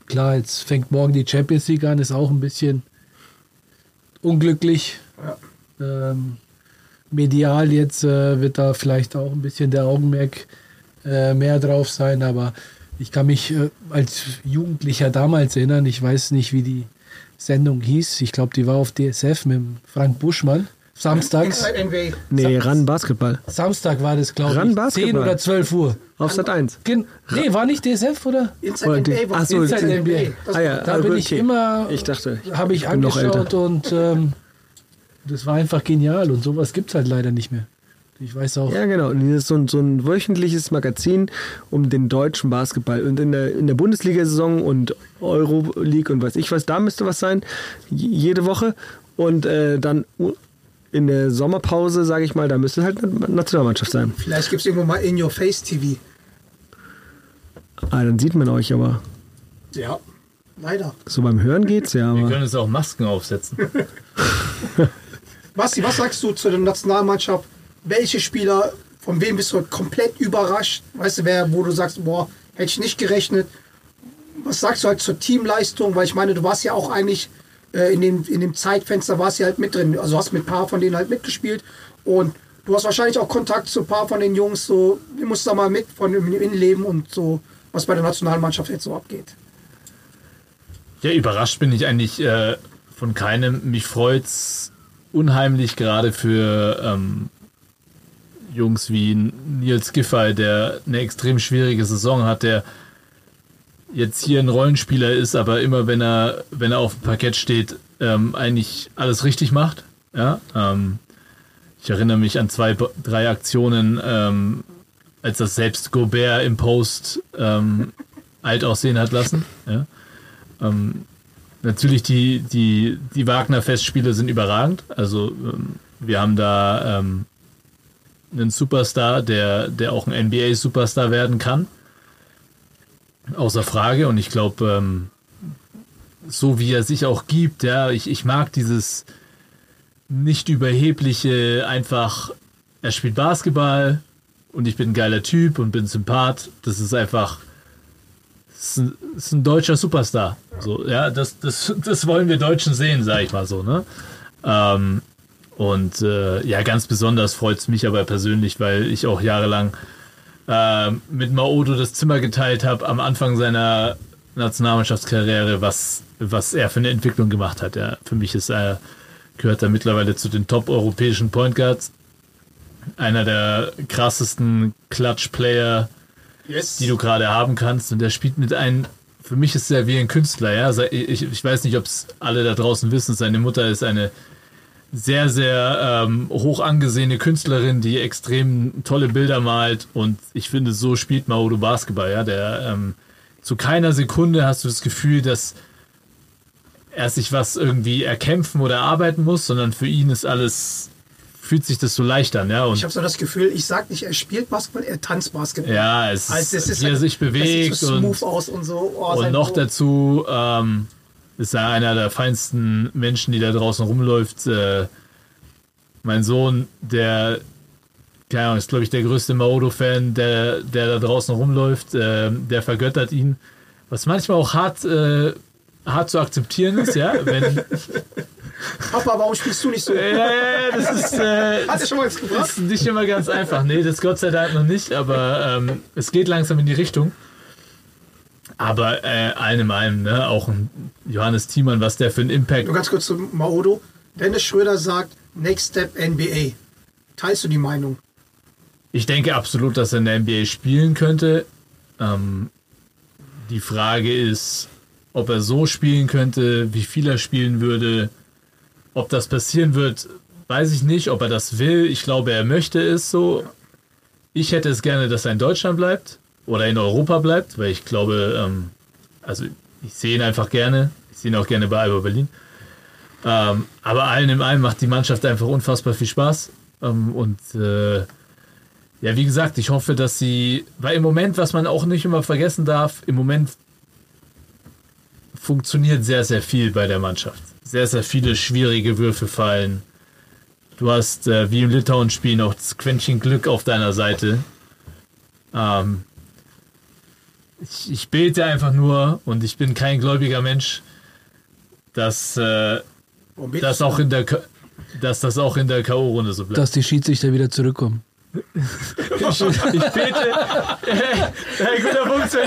Klar, jetzt fängt morgen die Champions League an, ist auch ein bisschen unglücklich. Ähm, medial jetzt äh, wird da vielleicht auch ein bisschen der Augenmerk äh, mehr drauf sein, aber ich kann mich äh, als Jugendlicher damals erinnern, ich weiß nicht, wie die Sendung hieß. Ich glaube, die war auf DSF mit Frank Buschmann. Samstags. Inside NBA. Nee, ran Basketball. Samstag war das, glaube Ran ich. Basketball. 10 oder 12 Uhr. Auf Sat 1. Gen nee, war nicht DSF, oder? Inside Oder NBA war Ach so, Inside NBA. Das Ah ja, Da ah, bin okay. ich immer, Ich dachte, habe ich bin noch angeschaut älter. und ähm, das war einfach genial und sowas gibt es halt leider nicht mehr. Ich weiß auch, Ja, genau. Und das ist so ein, so ein wöchentliches Magazin um den deutschen Basketball. Und in der, in der Bundesliga-Saison und Euroleague und weiß ich was, da müsste was sein. Jede Woche. Und äh, dann in der Sommerpause, sage ich mal, da müsste halt eine Nationalmannschaft sein. Vielleicht gibt es irgendwo mal In Your Face TV. Ah, dann sieht man euch aber. Ja, leider. So beim Hören geht's ja, Wir aber. können uns auch Masken aufsetzen. Basti, was sagst du zu der Nationalmannschaft? Welche Spieler, von wem bist du komplett überrascht? Weißt du, wer, wo du sagst, boah, hätte ich nicht gerechnet? Was sagst du halt zur Teamleistung? Weil ich meine, du warst ja auch eigentlich äh, in, dem, in dem Zeitfenster, warst ja halt mit drin. Also hast mit ein paar von denen halt mitgespielt. Und du hast wahrscheinlich auch Kontakt zu ein paar von den Jungs. So, du musst da mal mit von dem Innenleben und so, was bei der Nationalmannschaft jetzt so abgeht. Ja, überrascht bin ich eigentlich äh, von keinem. Mich freut's unheimlich gerade für ähm, Jungs wie Nils Giffey, der eine extrem schwierige Saison hat, der jetzt hier ein Rollenspieler ist, aber immer wenn er wenn er auf dem Parkett steht, ähm, eigentlich alles richtig macht. Ja, ähm, ich erinnere mich an zwei, drei Aktionen, ähm, als das selbst Gobert im Post ähm, alt aussehen hat lassen. Ja. Natürlich die, die, die Wagner-Festspiele sind überragend. Also ähm, wir haben da ähm, einen Superstar, der, der auch ein NBA-Superstar werden kann. Außer Frage. Und ich glaube, ähm, so wie er sich auch gibt, ja, ich, ich mag dieses nicht überhebliche, einfach, er spielt Basketball und ich bin ein geiler Typ und bin Sympath. Das ist einfach, ist ein, ist ein deutscher Superstar. So, ja, das, das, das wollen wir Deutschen sehen, sag ich mal so, ne? Ähm, und äh, ja, ganz besonders freut es mich aber persönlich, weil ich auch jahrelang äh, mit Maodo das Zimmer geteilt habe am Anfang seiner Nationalmannschaftskarriere, was, was er für eine Entwicklung gemacht hat. Ja, für mich ist er, gehört er mittlerweile zu den top-europäischen Point Guards. Einer der krassesten Clutch-Player, Yes. die du gerade haben kannst. Und der spielt mit einem, für mich ist er wie ein Künstler, ja. Ich, ich weiß nicht, ob es alle da draußen wissen. Seine Mutter ist eine sehr, sehr ähm, hoch angesehene Künstlerin, die extrem tolle Bilder malt. Und ich finde, so spielt Maodo Basketball, ja. Der ähm, zu keiner Sekunde hast du das Gefühl, dass er sich was irgendwie erkämpfen oder erarbeiten muss, sondern für ihn ist alles, fühlt sich das so leicht an, ja. Und Ich habe so das Gefühl, ich sag nicht, er spielt Basketball, er tanzt Basketball. ja, es Also ist, ist wie er halt- sich bewegt so und und so. Oh, und noch Bo- dazu ähm, ist er einer der feinsten Menschen, die da draußen rumläuft. Äh, mein Sohn, der, keine Ahnung, ist glaube ich der größte Maodo-Fan, der, der da draußen rumläuft, äh, der vergöttert ihn. Was manchmal auch hart, äh, hart zu akzeptieren ist, ja. Wenn, Papa, warum spielst du nicht so? ja, ja, das ist, äh, Hat er schon mal was gebracht? ist nicht immer ganz einfach. Nee, das Gott sei Dank noch nicht, aber ähm, es geht langsam in die Richtung. Aber äh, einem allem, ne, auch ein Johannes Thiemann, was der für einen Impact. Nur ganz kurz zu Maodo. Dennis Schröder sagt, Next Step NBA. Teilst du die Meinung? Ich denke absolut, dass er in der NBA spielen könnte. Ähm, die Frage ist, ob er so spielen könnte, wie viel er spielen würde. Ob das passieren wird, weiß ich nicht. Ob er das will, ich glaube, er möchte es so. Ich hätte es gerne, dass er in Deutschland bleibt oder in Europa bleibt, weil ich glaube, ähm, also ich sehe ihn einfach gerne. ich sehe ihn auch gerne bei Alba Berlin. Ähm, aber allen in allem macht die Mannschaft einfach unfassbar viel Spaß. Ähm, und äh, ja, wie gesagt, ich hoffe, dass sie, weil im Moment, was man auch nicht immer vergessen darf, im Moment funktioniert sehr, sehr viel bei der Mannschaft. Sehr, sehr viele schwierige Würfe fallen. Du hast, äh, wie im Litauen-Spiel, noch das Quäntchen Glück auf deiner Seite. Ähm, ich, ich bete einfach nur und ich bin kein gläubiger Mensch, dass, äh, dass, auch in der, K- dass das auch in der K.O.-Runde so bleibt. Dass die Schiedsrichter wieder zurückkommen. Ich bete. Hey, guter Punkt.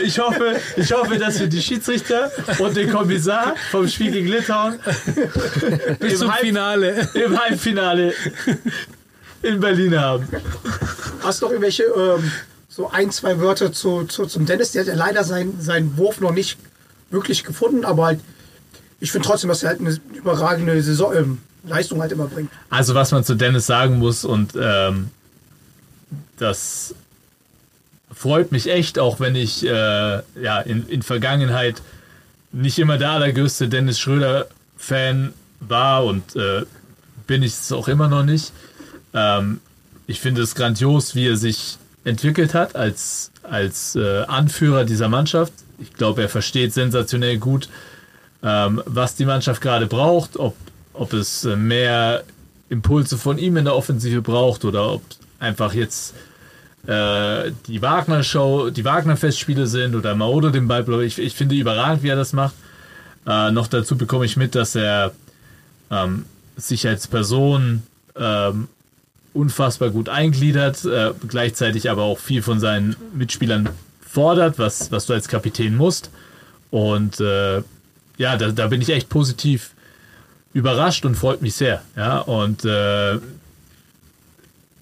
Ich hoffe, ich hoffe, dass wir die Schiedsrichter und den Kommissar vom Spiel gegen Litauen Bis zum Halb- Finale. im Halbfinale in Berlin haben. Hast du noch irgendwelche ähm, so ein, zwei Wörter zu, zu, zum Dennis? Der hat ja leider seinen, seinen Wurf noch nicht wirklich gefunden, aber halt, ich finde trotzdem, dass er halt eine überragende Saison, ähm, Leistung halt immer bringt. Also was man zu Dennis sagen muss und ähm, das freut mich echt, auch wenn ich äh, ja in, in Vergangenheit nicht immer der allergrößte Dennis Schröder-Fan war und äh, bin ich es auch immer noch nicht. Ähm, ich finde es grandios, wie er sich entwickelt hat als, als äh, Anführer dieser Mannschaft. Ich glaube, er versteht sensationell gut, ähm, was die Mannschaft gerade braucht, ob, ob es äh, mehr Impulse von ihm in der Offensive braucht oder ob einfach jetzt äh, die Wagner-Show, die Wagner-Festspiele sind oder Maodo den Ball. Ich, ich finde überragend, wie er das macht. Äh, noch dazu bekomme ich mit, dass er ähm, sich als Person ähm, unfassbar gut eingliedert, äh, gleichzeitig aber auch viel von seinen Mitspielern fordert, was, was du als Kapitän musst. Und äh, ja, da, da bin ich echt positiv überrascht und freut mich sehr. Ja, und äh,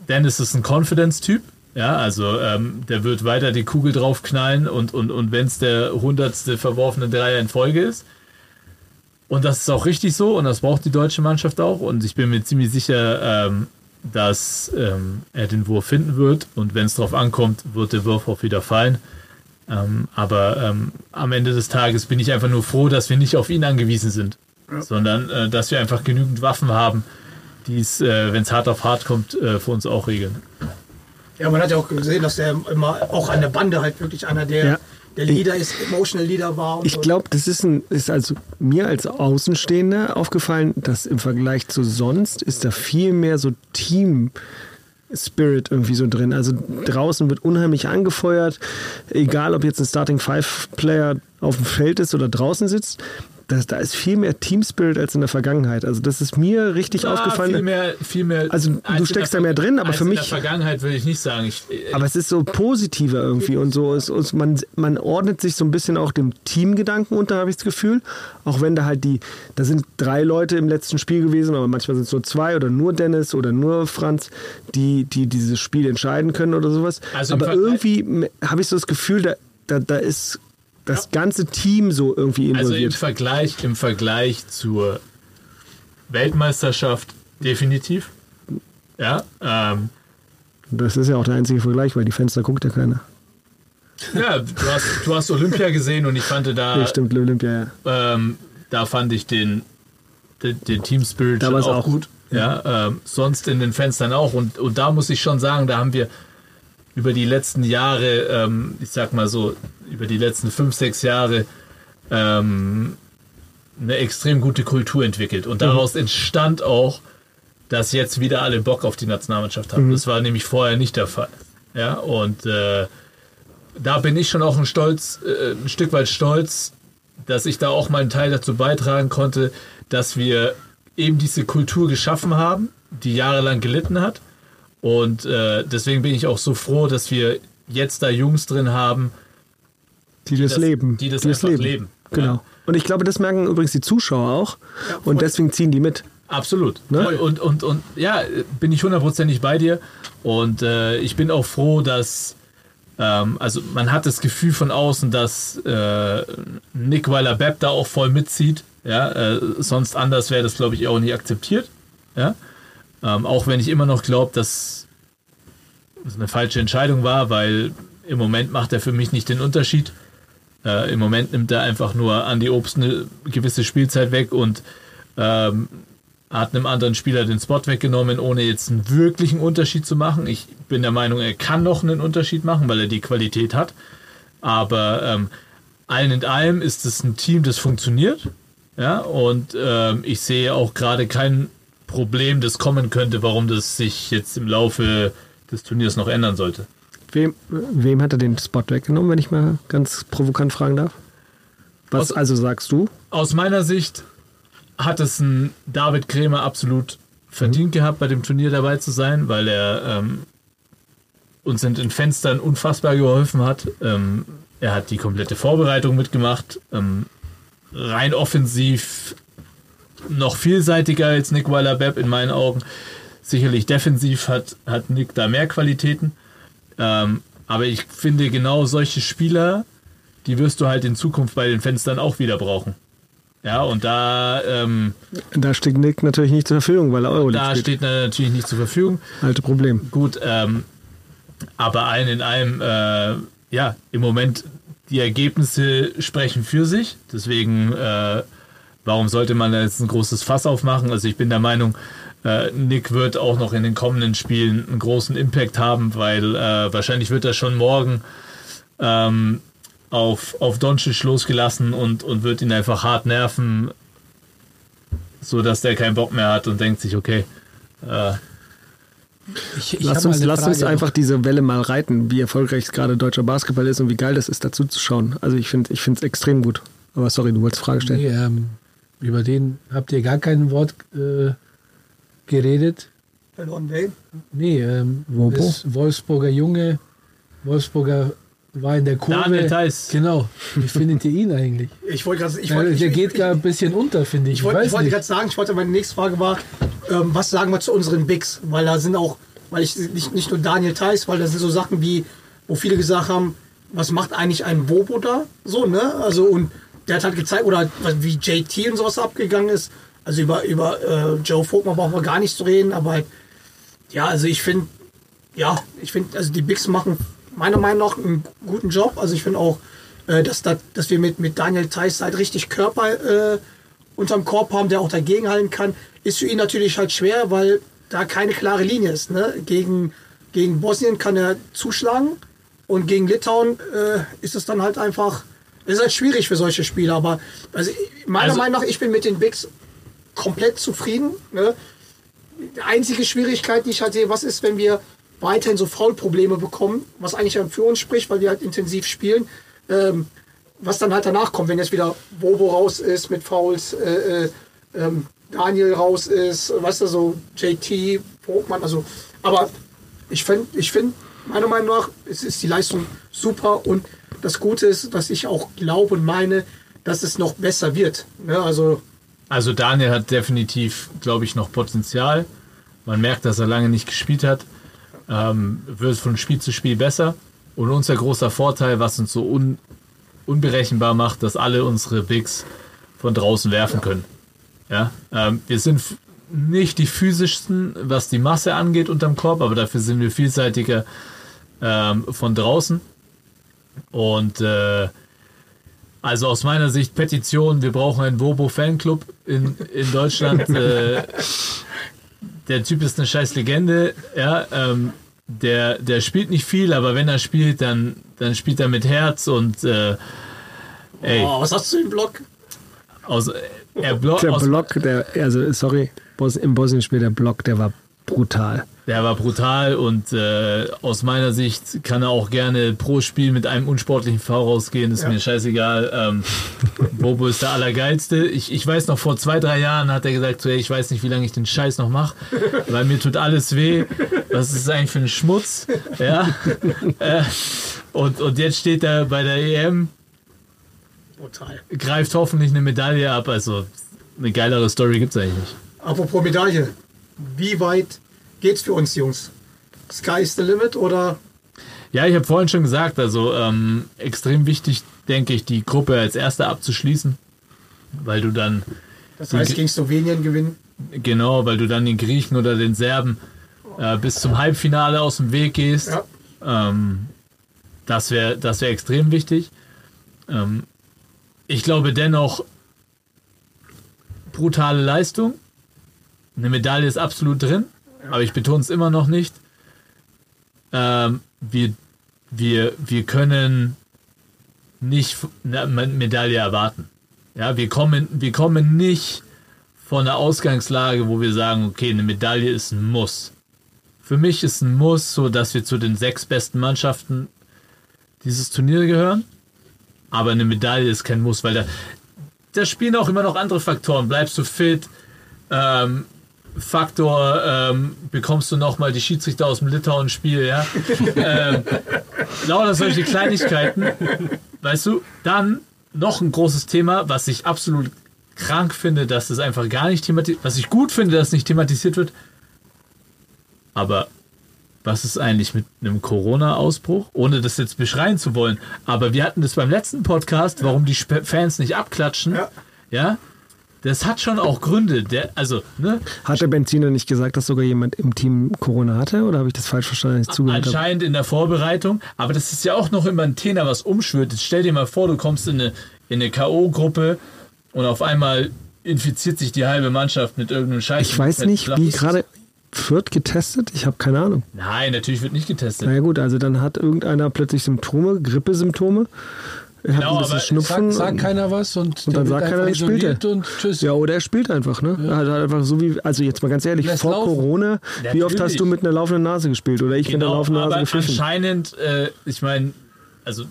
Dennis ist ein Confidence-Typ. Ja, also ähm, der wird weiter die Kugel draufknallen und, und, und wenn es der hundertste verworfene Dreier in Folge ist. Und das ist auch richtig so und das braucht die deutsche Mannschaft auch. Und ich bin mir ziemlich sicher, ähm, dass ähm, er den Wurf finden wird. Und wenn es drauf ankommt, wird der Wurf auch wieder fallen. Ähm, aber ähm, am Ende des Tages bin ich einfach nur froh, dass wir nicht auf ihn angewiesen sind, sondern äh, dass wir einfach genügend Waffen haben, die es, äh, wenn es hart auf hart kommt, äh, für uns auch regeln. Ja, man hat ja auch gesehen, dass der immer auch an der Bande halt wirklich einer der, Ja. der Leader ist, Emotional Leader war. Und Ich so. glaube, das ist, ein, ist also mir als Außenstehender aufgefallen, dass im Vergleich zu sonst ist da viel mehr so Team. Spirit irgendwie so drin. Also draußen wird unheimlich angefeuert, egal ob jetzt ein Starting Five Player auf dem Feld ist oder draußen sitzt. Das, da ist viel mehr Team Spirit als in der Vergangenheit. Also das ist mir richtig aufgefallen. Viel mehr, viel mehr. Also, du in steckst da mehr drin, aber für in mich- der Vergangenheit will ich nicht sagen. Ich, äh, Aber es ist so positiver irgendwie und so. Es, es, man, man ordnet sich so ein bisschen auch dem Teamgedanken unter, habe ich das Gefühl. Auch wenn da halt die, da sind drei Leute im letzten Spiel gewesen, aber manchmal sind es nur zwei oder nur Dennis oder nur Franz, die, die dieses Spiel entscheiden können oder sowas. Also aber irgendwie habe ich so das Gefühl, da, da, da ist das ganze Team so irgendwie also im involviert. Vergleich, im Vergleich zur Weltmeisterschaft definitiv. Ja, ähm, das ist ja auch der einzige Vergleich, weil die Fenster guckt ja keiner. ja du, hast, du hast Olympia gesehen und ich fand da, Ja, stimmt, Olympia, ja. ähm, da fand ich den, den, den Team Spirit auch, auch. gut. Ja, ähm, sonst in den Fenstern auch. Und, und da muss ich schon sagen, da haben wir über die letzten Jahre, ähm, ich sag mal so, über die letzten fünf, sechs Jahre ähm, eine extrem gute Kultur entwickelt. Und daraus entstand auch, dass jetzt wieder alle Bock auf die Nationalmannschaft haben. Das war nämlich vorher nicht der Fall. Ja, und äh, da bin ich schon auch ein, stolz, äh, ein Stück weit stolz, dass ich da auch meinen Teil dazu beitragen konnte, dass wir eben diese Kultur geschaffen haben, die jahrelang gelitten hat. Und äh, deswegen bin ich auch so froh, dass wir jetzt da Jungs drin haben, Die, das, das- leben. die das einfach leben. Genau. Ja. Und ich glaube, das merken übrigens die Zuschauer auch. und deswegen ziehen die mit. Absolut. Ne? Und, und, und ja, bin ich hundertprozentig bei dir. Und äh, ich bin auch froh, dass, ähm, also man hat das Gefühl von außen, dass äh, Nick Weiler-Bepp da auch voll mitzieht. Ja, äh, sonst anders wäre das, glaube ich, auch nicht akzeptiert. Ja? Ähm, auch wenn ich immer noch glaube, dass es eine falsche Entscheidung war, weil im Moment macht er für mich nicht den Unterschied. Äh, Im Moment nimmt er einfach nur an die Obst eine gewisse Spielzeit weg und ähm, hat einem anderen Spieler den Spot weggenommen, ohne jetzt einen wirklichen Unterschied zu machen. Ich bin der Meinung, er kann noch einen Unterschied machen, weil er die Qualität hat. Aber ähm, allen in allem ist es ein Team, das funktioniert. Ja, und ähm, ich sehe auch gerade kein Problem, das kommen könnte, warum das sich jetzt im Laufe des Turniers noch ändern sollte. Wem, wem hat er den Spot weggenommen, wenn ich mal ganz provokant fragen darf? Was Aus- also sagst du? Aus meiner Sicht hat es ein David Krämer absolut verdient gehabt, bei dem Turnier dabei zu sein, weil er ähm, uns in den Fenstern unfassbar geholfen hat. Ähm, er hat die komplette Vorbereitung mitgemacht. Ähm, rein offensiv noch vielseitiger als Nick Weiler-Bepp in meinen Augen. Sicherlich defensiv hat, hat Nick da mehr Qualitäten. Ähm, aber ich finde genau solche Spieler, die wirst du halt in Zukunft bei den Fenstern auch wieder brauchen. Ja, und da, ähm, Da steht Nick natürlich nicht zur Verfügung, weil er Euroleague da steht er natürlich nicht zur Verfügung. Alte Problem. Gut, ähm, aber allen in allem, äh, ja, im Moment die Ergebnisse sprechen für sich. Deswegen, äh, warum sollte man da jetzt ein großes Fass aufmachen? Also ich bin der Meinung, äh, Nick wird auch noch in den kommenden Spielen einen großen Impact haben, weil äh, wahrscheinlich wird er schon morgen ähm, auf, auf Doncic losgelassen und, und wird ihn einfach hart nerven, so dass der keinen Bock mehr hat und denkt sich, okay, äh, Ich, ich Lass hab mal uns, eine lass uns einfach diese Welle mal reiten, wie erfolgreich gerade deutscher Basketball ist und wie geil das ist, dazu zu schauen. Also ich finde ich es extrem gut. Aber sorry, du wolltest Frage stellen. Nee, ähm, über den habt ihr gar kein Wort äh, geredet. Verloren Wayne. Nee, ähm, Wobo? ist Wolfsburger Junge. Wolfsburger war in der Kurve. Daniel Theiss. Genau. Wie findet ihr ihn eigentlich? Ich wollte gerade. Ich Ja, wollte, der ich, geht ich, gar ein bisschen unter, finde ich. Ich wollte, ich weiß wollte gerade sagen, ich wollte, meine nächste Frage war, ähm, was sagen wir zu unseren Bigs? Weil da sind auch, weil ich nicht, nicht nur Daniel Theiss, weil da sind so Sachen wie, wo viele gesagt haben, was macht eigentlich ein Bobo da? So, ne? Also, und der hat halt gezeigt, oder wie JT und sowas abgegangen ist. Also über, über äh, Joe Vogtmann brauchen wir gar nicht zu reden, aber halt, ja, also ich finde, ja, ich finde, also die Bigs machen meiner Meinung nach einen guten Job. Also ich finde auch, äh, dass, dass, dass wir mit, mit Daniel Theiss halt richtig Körper äh, unterm Korb haben, der auch dagegenhalten kann. Ist für ihn natürlich halt schwer, weil da keine klare Linie ist. Ne? Gegen, gegen Bosnien kann er zuschlagen und gegen Litauen äh, ist es dann halt einfach, es ist halt schwierig für solche Spieler. Aber also meiner Also- Meinung nach, ich bin mit den Bigs komplett zufrieden. Ne? Die einzige Schwierigkeit, die ich halt sehe, was ist, wenn wir weiterhin so Foul-Probleme bekommen, was eigentlich dann für uns spricht, weil wir halt intensiv spielen. Ähm, was dann halt danach kommt, wenn jetzt wieder Bobo raus ist mit Fouls, äh, äh, ähm, Daniel raus ist, weißt du, so JT, Vogtmann, also, aber ich finde, ich find, meiner Meinung nach es ist die Leistung super und das Gute ist, dass ich auch glaube und meine, dass es noch besser wird. Ne? Also, Also Daniel hat definitiv, glaube ich, noch Potenzial. Man merkt, dass er lange nicht gespielt hat. Ähm, wird von Spiel zu Spiel besser. Und unser großer Vorteil, was uns so un unberechenbar macht, dass alle unsere Bigs von draußen werfen können. Ja, ähm, wir sind nicht die physischsten, was die Masse angeht unterm Korb, aber dafür sind wir vielseitiger ähm, von draußen. Und äh, also aus meiner Sicht Petition, wir brauchen einen Bobo-Fanclub in, in Deutschland. äh, der Typ ist eine scheiß Legende, ja, ähm, der, der spielt nicht viel, aber wenn er spielt, dann, dann spielt er mit Herz und äh, ey, oh, was hast du im Blog? aus, er blo Der aus, Block, der, also sorry, Bos im Bosnien-Spiel, der Block, der war brutal. Der war brutal und äh, aus meiner Sicht kann er auch gerne pro Spiel mit einem unsportlichen Foul rausgehen, ist Ja. mir scheißegal. Ähm, Bobo ist der Allergeilste. Ich, ich weiß noch, vor zwei, drei Jahren hat er gesagt, so, ey, ich weiß nicht, wie lange ich den Scheiß noch mache, weil mir tut alles weh. Was ist das eigentlich für ein Schmutz? Ja. äh, und, und jetzt steht er bei der EM, Total. greift hoffentlich eine Medaille ab. Also eine geilere Story gibt es eigentlich nicht. Apropos Medaille, wie weit geht's für uns Jungs? Sky is the limit oder Ja, ich habe vorhin schon gesagt, also ähm, extrem wichtig, denke ich, die Gruppe als erster abzuschließen, weil du dann, das heißt gegen Slowenien gewinnen? genau, weil du dann den Griechen oder den Serben äh, bis zum Halbfinale aus dem Weg gehst. Ja. Ähm, das wäre das wär extrem wichtig. Ähm, ich glaube dennoch, brutale Leistung. Eine Medaille ist absolut drin, aber ich betone es immer noch nicht. Ähm, wir, wir, wir können nicht eine Medaille erwarten. Ja, wir kommen, wir kommen nicht von einer Ausgangslage, wo wir sagen, okay, eine Medaille ist ein Muss. Für mich ist ein Muss, so dass wir zu den sechs besten Mannschaften dieses Turnier gehören. Aber eine Medaille ist kein Muss, weil da, da spielen auch immer noch andere Faktoren. Bleibst du fit? Ähm, Faktor, ähm, bekommst du nochmal die Schiedsrichter aus dem Litauen-Spiel, ja? ähm, lauter solche Kleinigkeiten. Weißt du, dann noch ein großes Thema, was ich absolut krank finde, dass es einfach gar nicht thematisiert, was ich gut finde, dass es nicht thematisiert wird. Aber was ist eigentlich mit einem Corona-Ausbruch? Ohne das jetzt beschreien zu wollen. Aber wir hatten das beim letzten Podcast, warum die Sp- Fans nicht abklatschen. Ja. ja? Das hat schon auch Gründe. Der, also, ne? Hat der Benziner nicht gesagt, dass sogar jemand im Team Corona hatte? Oder habe ich das falsch verstanden, ich zugehört? Anscheinend in der Vorbereitung. Aber das ist ja auch noch immer ein Thema, was umschwirrt. Jetzt stell dir mal vor, du kommst in eine, in eine K.O.-Gruppe und auf einmal infiziert sich die halbe Mannschaft mit irgendeinem Scheiß. Ich weiß nicht, wie gerade Fürth getestet? Ich habe keine Ahnung. Nein, natürlich wird nicht getestet. Na ja gut, also dann hat irgendeiner plötzlich Symptome, Grippesymptome. Hat Genau, ein bisschen Schnupfen. Sagt, sagt keiner was und, Und dann sagt keiner, spielt er. und tschüss. Ja, oder er spielt einfach, ne? Er hat einfach so wie, also jetzt mal ganz ehrlich, Lässt vor laufen. Corona, wie oft hast Natürlich. du mit einer laufenden Nase gespielt? Oder ich mit einer Genau, laufenden Nase gepfiffen? anscheinend, äh, ich meine, also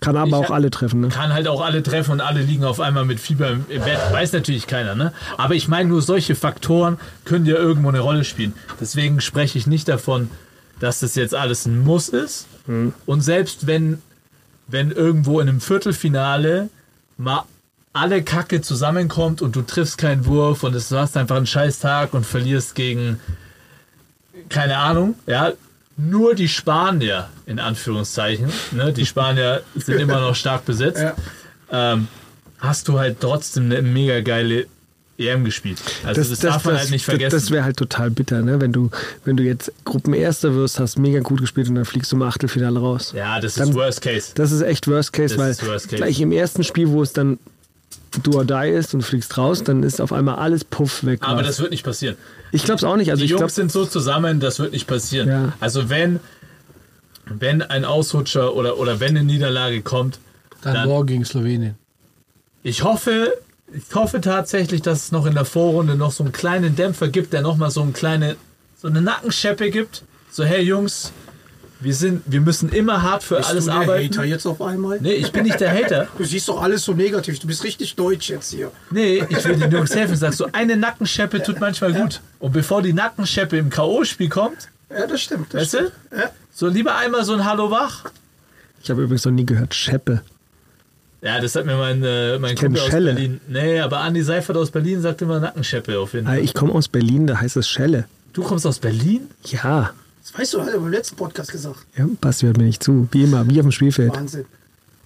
Kann aber ich auch alle treffen, ne? kann halt auch alle treffen und alle liegen auf einmal mit Fieber im Bett. Weiß natürlich keiner, ne? Aber ich meine, nur solche Faktoren können ja irgendwo eine Rolle spielen. Deswegen spreche ich nicht davon, dass das jetzt alles ein Muss ist. Und selbst wenn, wenn irgendwo in einem Viertelfinale mal alle Kacke zusammenkommt und du triffst keinen Wurf und es- du hast einfach einen scheiß Tag und verlierst gegen keine Ahnung, ja, nur die Spanier, in Anführungszeichen, ne, die Spanier sind immer noch stark besetzt, ähm, hast du halt trotzdem eine mega geile EM gespielt. Also das, darf man halt nicht das, vergessen. das wäre halt total bitter, ne? Wenn du, wenn du jetzt Gruppenerster wirst, hast mega gut gespielt und dann fliegst du im Achtelfinale raus. ja, das Dann- ist Worst Case. Das ist echt Worst Case, Das weil Worst Case. gleich im ersten Spiel, wo es dann do or die ist und du fliegst raus, dann ist auf einmal alles puff weg. Aber war's. das wird nicht passieren. ich glaube es auch nicht. Also die ich Jungs glaube, sind so zusammen, das wird nicht passieren. Ja. Also wenn, wenn ein Ausrutscher oder, oder wenn eine Niederlage kommt, Dann, dann- morgen gegen Slowenien. Ich hoffe, ich hoffe tatsächlich, dass es noch in der Vorrunde noch so einen kleinen Dämpfer gibt, der noch mal so eine kleine, so eine Nackenscheppe gibt. So, hey Jungs, wir sind, wir müssen immer hart für Bist alles du der arbeiten. Hater jetzt auf einmal? Nee, ich bin nicht der Hater. Du siehst doch alles so negativ. Du bist richtig deutsch jetzt hier. Nee, ich will den Jungs helfen. Sag so, eine Nackenscheppe tut manchmal gut. Und bevor die Nackenscheppe im K.O.-Spiel kommt, Ja, das stimmt. Das weißt du, stimmt. Ja. so lieber einmal so ein Hallo wach. ich habe übrigens noch nie gehört, Scheppe. Ja, das hat mir mein, äh, mein Kumpel aus Schelle. Berlin. Nee, aber Andi Seifert aus Berlin sagt immer Nackenscheppe auf jeden Ah, Fall. Ich komme aus Berlin, da heißt es Schelle. Du kommst aus Berlin? Ja. Das weißt du, hat er beim letzten Podcast gesagt. ja, Basti hört mir nicht zu. Wie immer, wie auf dem Spielfeld. Wahnsinn.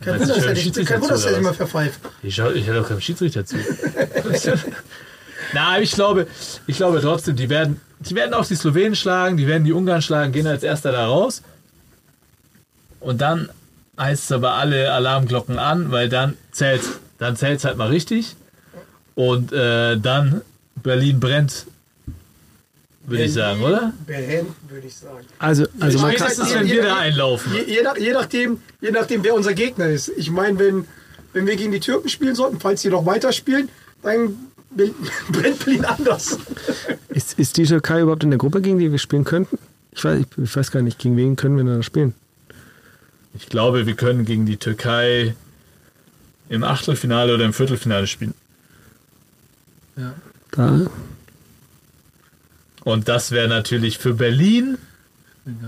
Kein Wunder, dass er nicht- er immer verpfeift. Ich, ich höre doch keinem Schiedsrichter zu. Na, aber ich glaube, ich glaube trotzdem, die werden, die werden auch die Slowenen schlagen, die werden die Ungarn schlagen, gehen als erster da raus. Und dann heißt es aber alle Alarmglocken an, weil dann zählt dann zählt's halt mal richtig. Und äh, dann Berlin brennt, würde ich sagen, oder? Brennt, würde ich sagen. Also, also man weiß, kann, Was ist, wenn wir da einlaufen? Je, je, nach, je, nachdem, je nachdem, wer unser Gegner ist. Ich meine, wenn, wenn wir gegen die Türken spielen sollten, falls die noch weiterspielen, dann be- brennt Berlin anders. ist, ist die Türkei überhaupt in der Gruppe, gegen die wir spielen könnten? Ich weiß, ich, ich weiß gar nicht, gegen wen können wir denn da spielen? Ich glaube, wir können gegen die Türkei im Achtelfinale oder im Viertelfinale spielen. Ja. Da, Und das wäre natürlich für Berlin,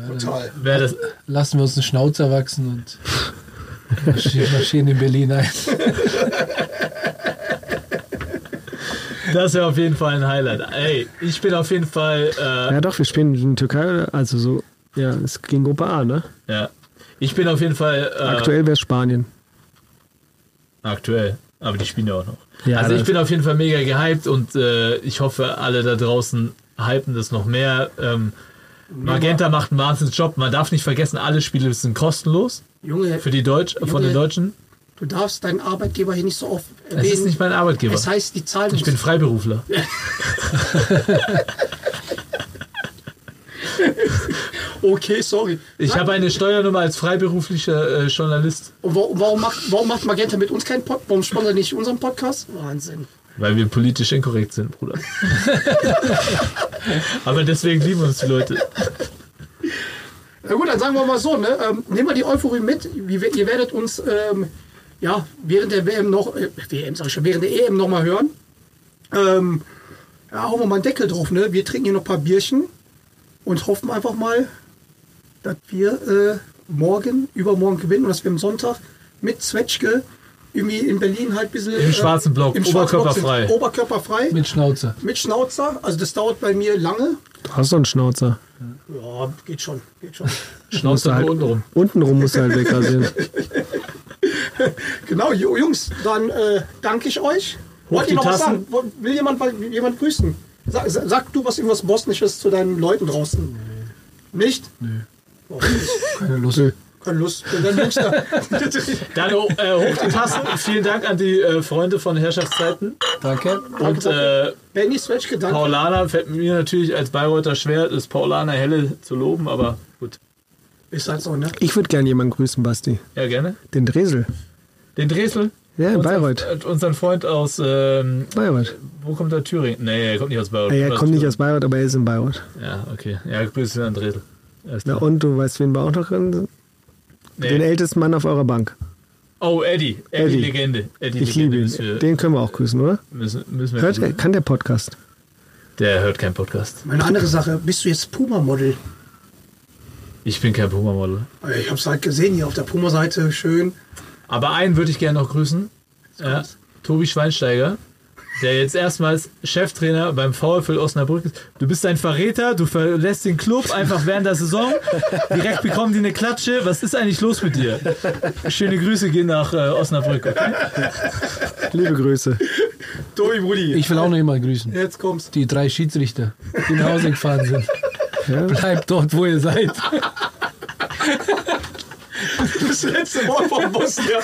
Total. wäre das, Lassen wir uns einen Schnauzer wachsen und marschieren, in Berlin ein. das wäre auf jeden Fall ein Highlight. Ey, ich bin auf jeden Fall, äh, ja doch, wir spielen in Türkei, also so, ja, es ging Gruppe A, ne? ja, ich bin auf jeden Fall äh, Aktuell wäre es Spanien. aktuell, aber die spielen ja auch noch. Ja, also ich das- bin auf jeden Fall mega gehypt und äh, ich hoffe, alle da draußen hypen das noch mehr. Ähm, Magenta macht einen Wahnsinnsjob. Man darf nicht vergessen, alle Spiele sind kostenlos Junge, für die Deutsch, von den Junge. Deutschen. du darfst deinen Arbeitgeber hier nicht so oft Es ist nicht mein Arbeitgeber. Es heißt, die Zahlen. Ich bin Freiberufler. okay, sorry. Ich habe eine Steuernummer als freiberuflicher äh, Journalist, Und wa- warum macht, warum macht Magenta mit uns keinen Podcast? Warum sponsert nicht unseren Podcast? Wahnsinn. weil wir politisch inkorrekt sind, Bruder. Aber deswegen lieben uns die Leute. Na gut, dann sagen wir mal so, ne? Ähm, nehmen wir die Euphorie mit. Ihr werdet uns ähm, ja, während der WM noch, äh, WM sag ich schon, während der EM noch mal hören. Ähm, ja, hauen wir mal einen Deckel drauf, ne? Wir trinken hier noch ein paar Bierchen und hoffen einfach mal, dass wir äh, morgen, übermorgen gewinnen und dass wir am Sonntag mit Zwetschge irgendwie in Berlin halt ein bisschen. Im schwarzen Block, im schwarzen Block sind. oberkörperfrei. Oberkörperfrei. Mit Schnauzer. Mit Schnauzer. Also das dauert bei mir lange. Du hast so einen Schnauzer. Ja, geht schon, geht schon. Schnauze halt, nur unten rum. Untenrum musst du halt wegrasieren. Genau, Ju- Jungs, dann äh, danke ich euch. Wollt die ihr noch was Tassen. sagen? Woll- Will jemand, jemand grüßen? Sag, sag du was irgendwas Bosnisches zu deinen Leuten draußen. Nicht? Warum nicht? Keine Lust. Keine Lust. Bin dann äh, hoch die Tassen. Vielen Dank an die äh, Freunde von Herrschaftszeiten. Danke. Und äh, Benny Swetschke, danke. Paulana fällt mir natürlich als Bayreuther schwer, das Paulana Helle zu loben, aber gut. Ist halt so, ne? Ich würde gerne jemanden grüßen, Basti. Ja, gerne. Den Dresel. Den Dresel. Ja, in Unser- Bayreuth. äh, Unseren Freund aus, ähm, Bayreuth. wo kommt der Thüringen? Nee, er kommt nicht aus Bayreuth. Ja, er kommt nicht aus Bayreuth, aber er ist in Bayreuth. Ja, okay. Ja, Grüße an Dresel. Na, und du weißt, wen wir auch noch drin Nee. Den ältesten Mann auf eurer Bank. Oh, Eddie. Eddie, Eddie. Legende. Eddie Ich Legende liebe ihn. Den können wir auch grüßen, oder? müssen, müssen wir Hört, kann der Podcast? Der hört keinen Podcast. Meine andere Sache, bist du jetzt Puma-Model? Ich bin kein Puma-Model. Ich hab's halt gesehen hier auf der Puma-Seite, schön. Aber einen würde ich gerne noch grüßen. Ja, Tobi Schweinsteiger, der jetzt erstmals Cheftrainer beim VfL Osnabrück ist. Du bist ein Verräter, du verlässt den Club einfach während der Saison. Direkt bekommen die eine Klatsche. Was ist eigentlich los mit dir? Schöne Grüße gehen nach äh, Osnabrück. Okay? Liebe Grüße. Tobi, Brudi. Ich will auch noch jemanden grüßen. Jetzt kommst Die drei Schiedsrichter, die nach Hause gefahren sind. Bleibt dort, wo ihr seid. Das letzte Wort vom Bosnier.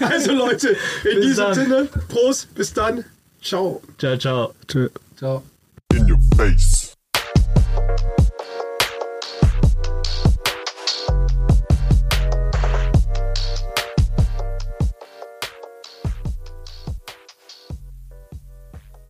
Also Leute, in Bis diesem dann. Sinne, Prost, bis dann. Ciao. Ciao, ciao. Tschö. Ciao. In your face.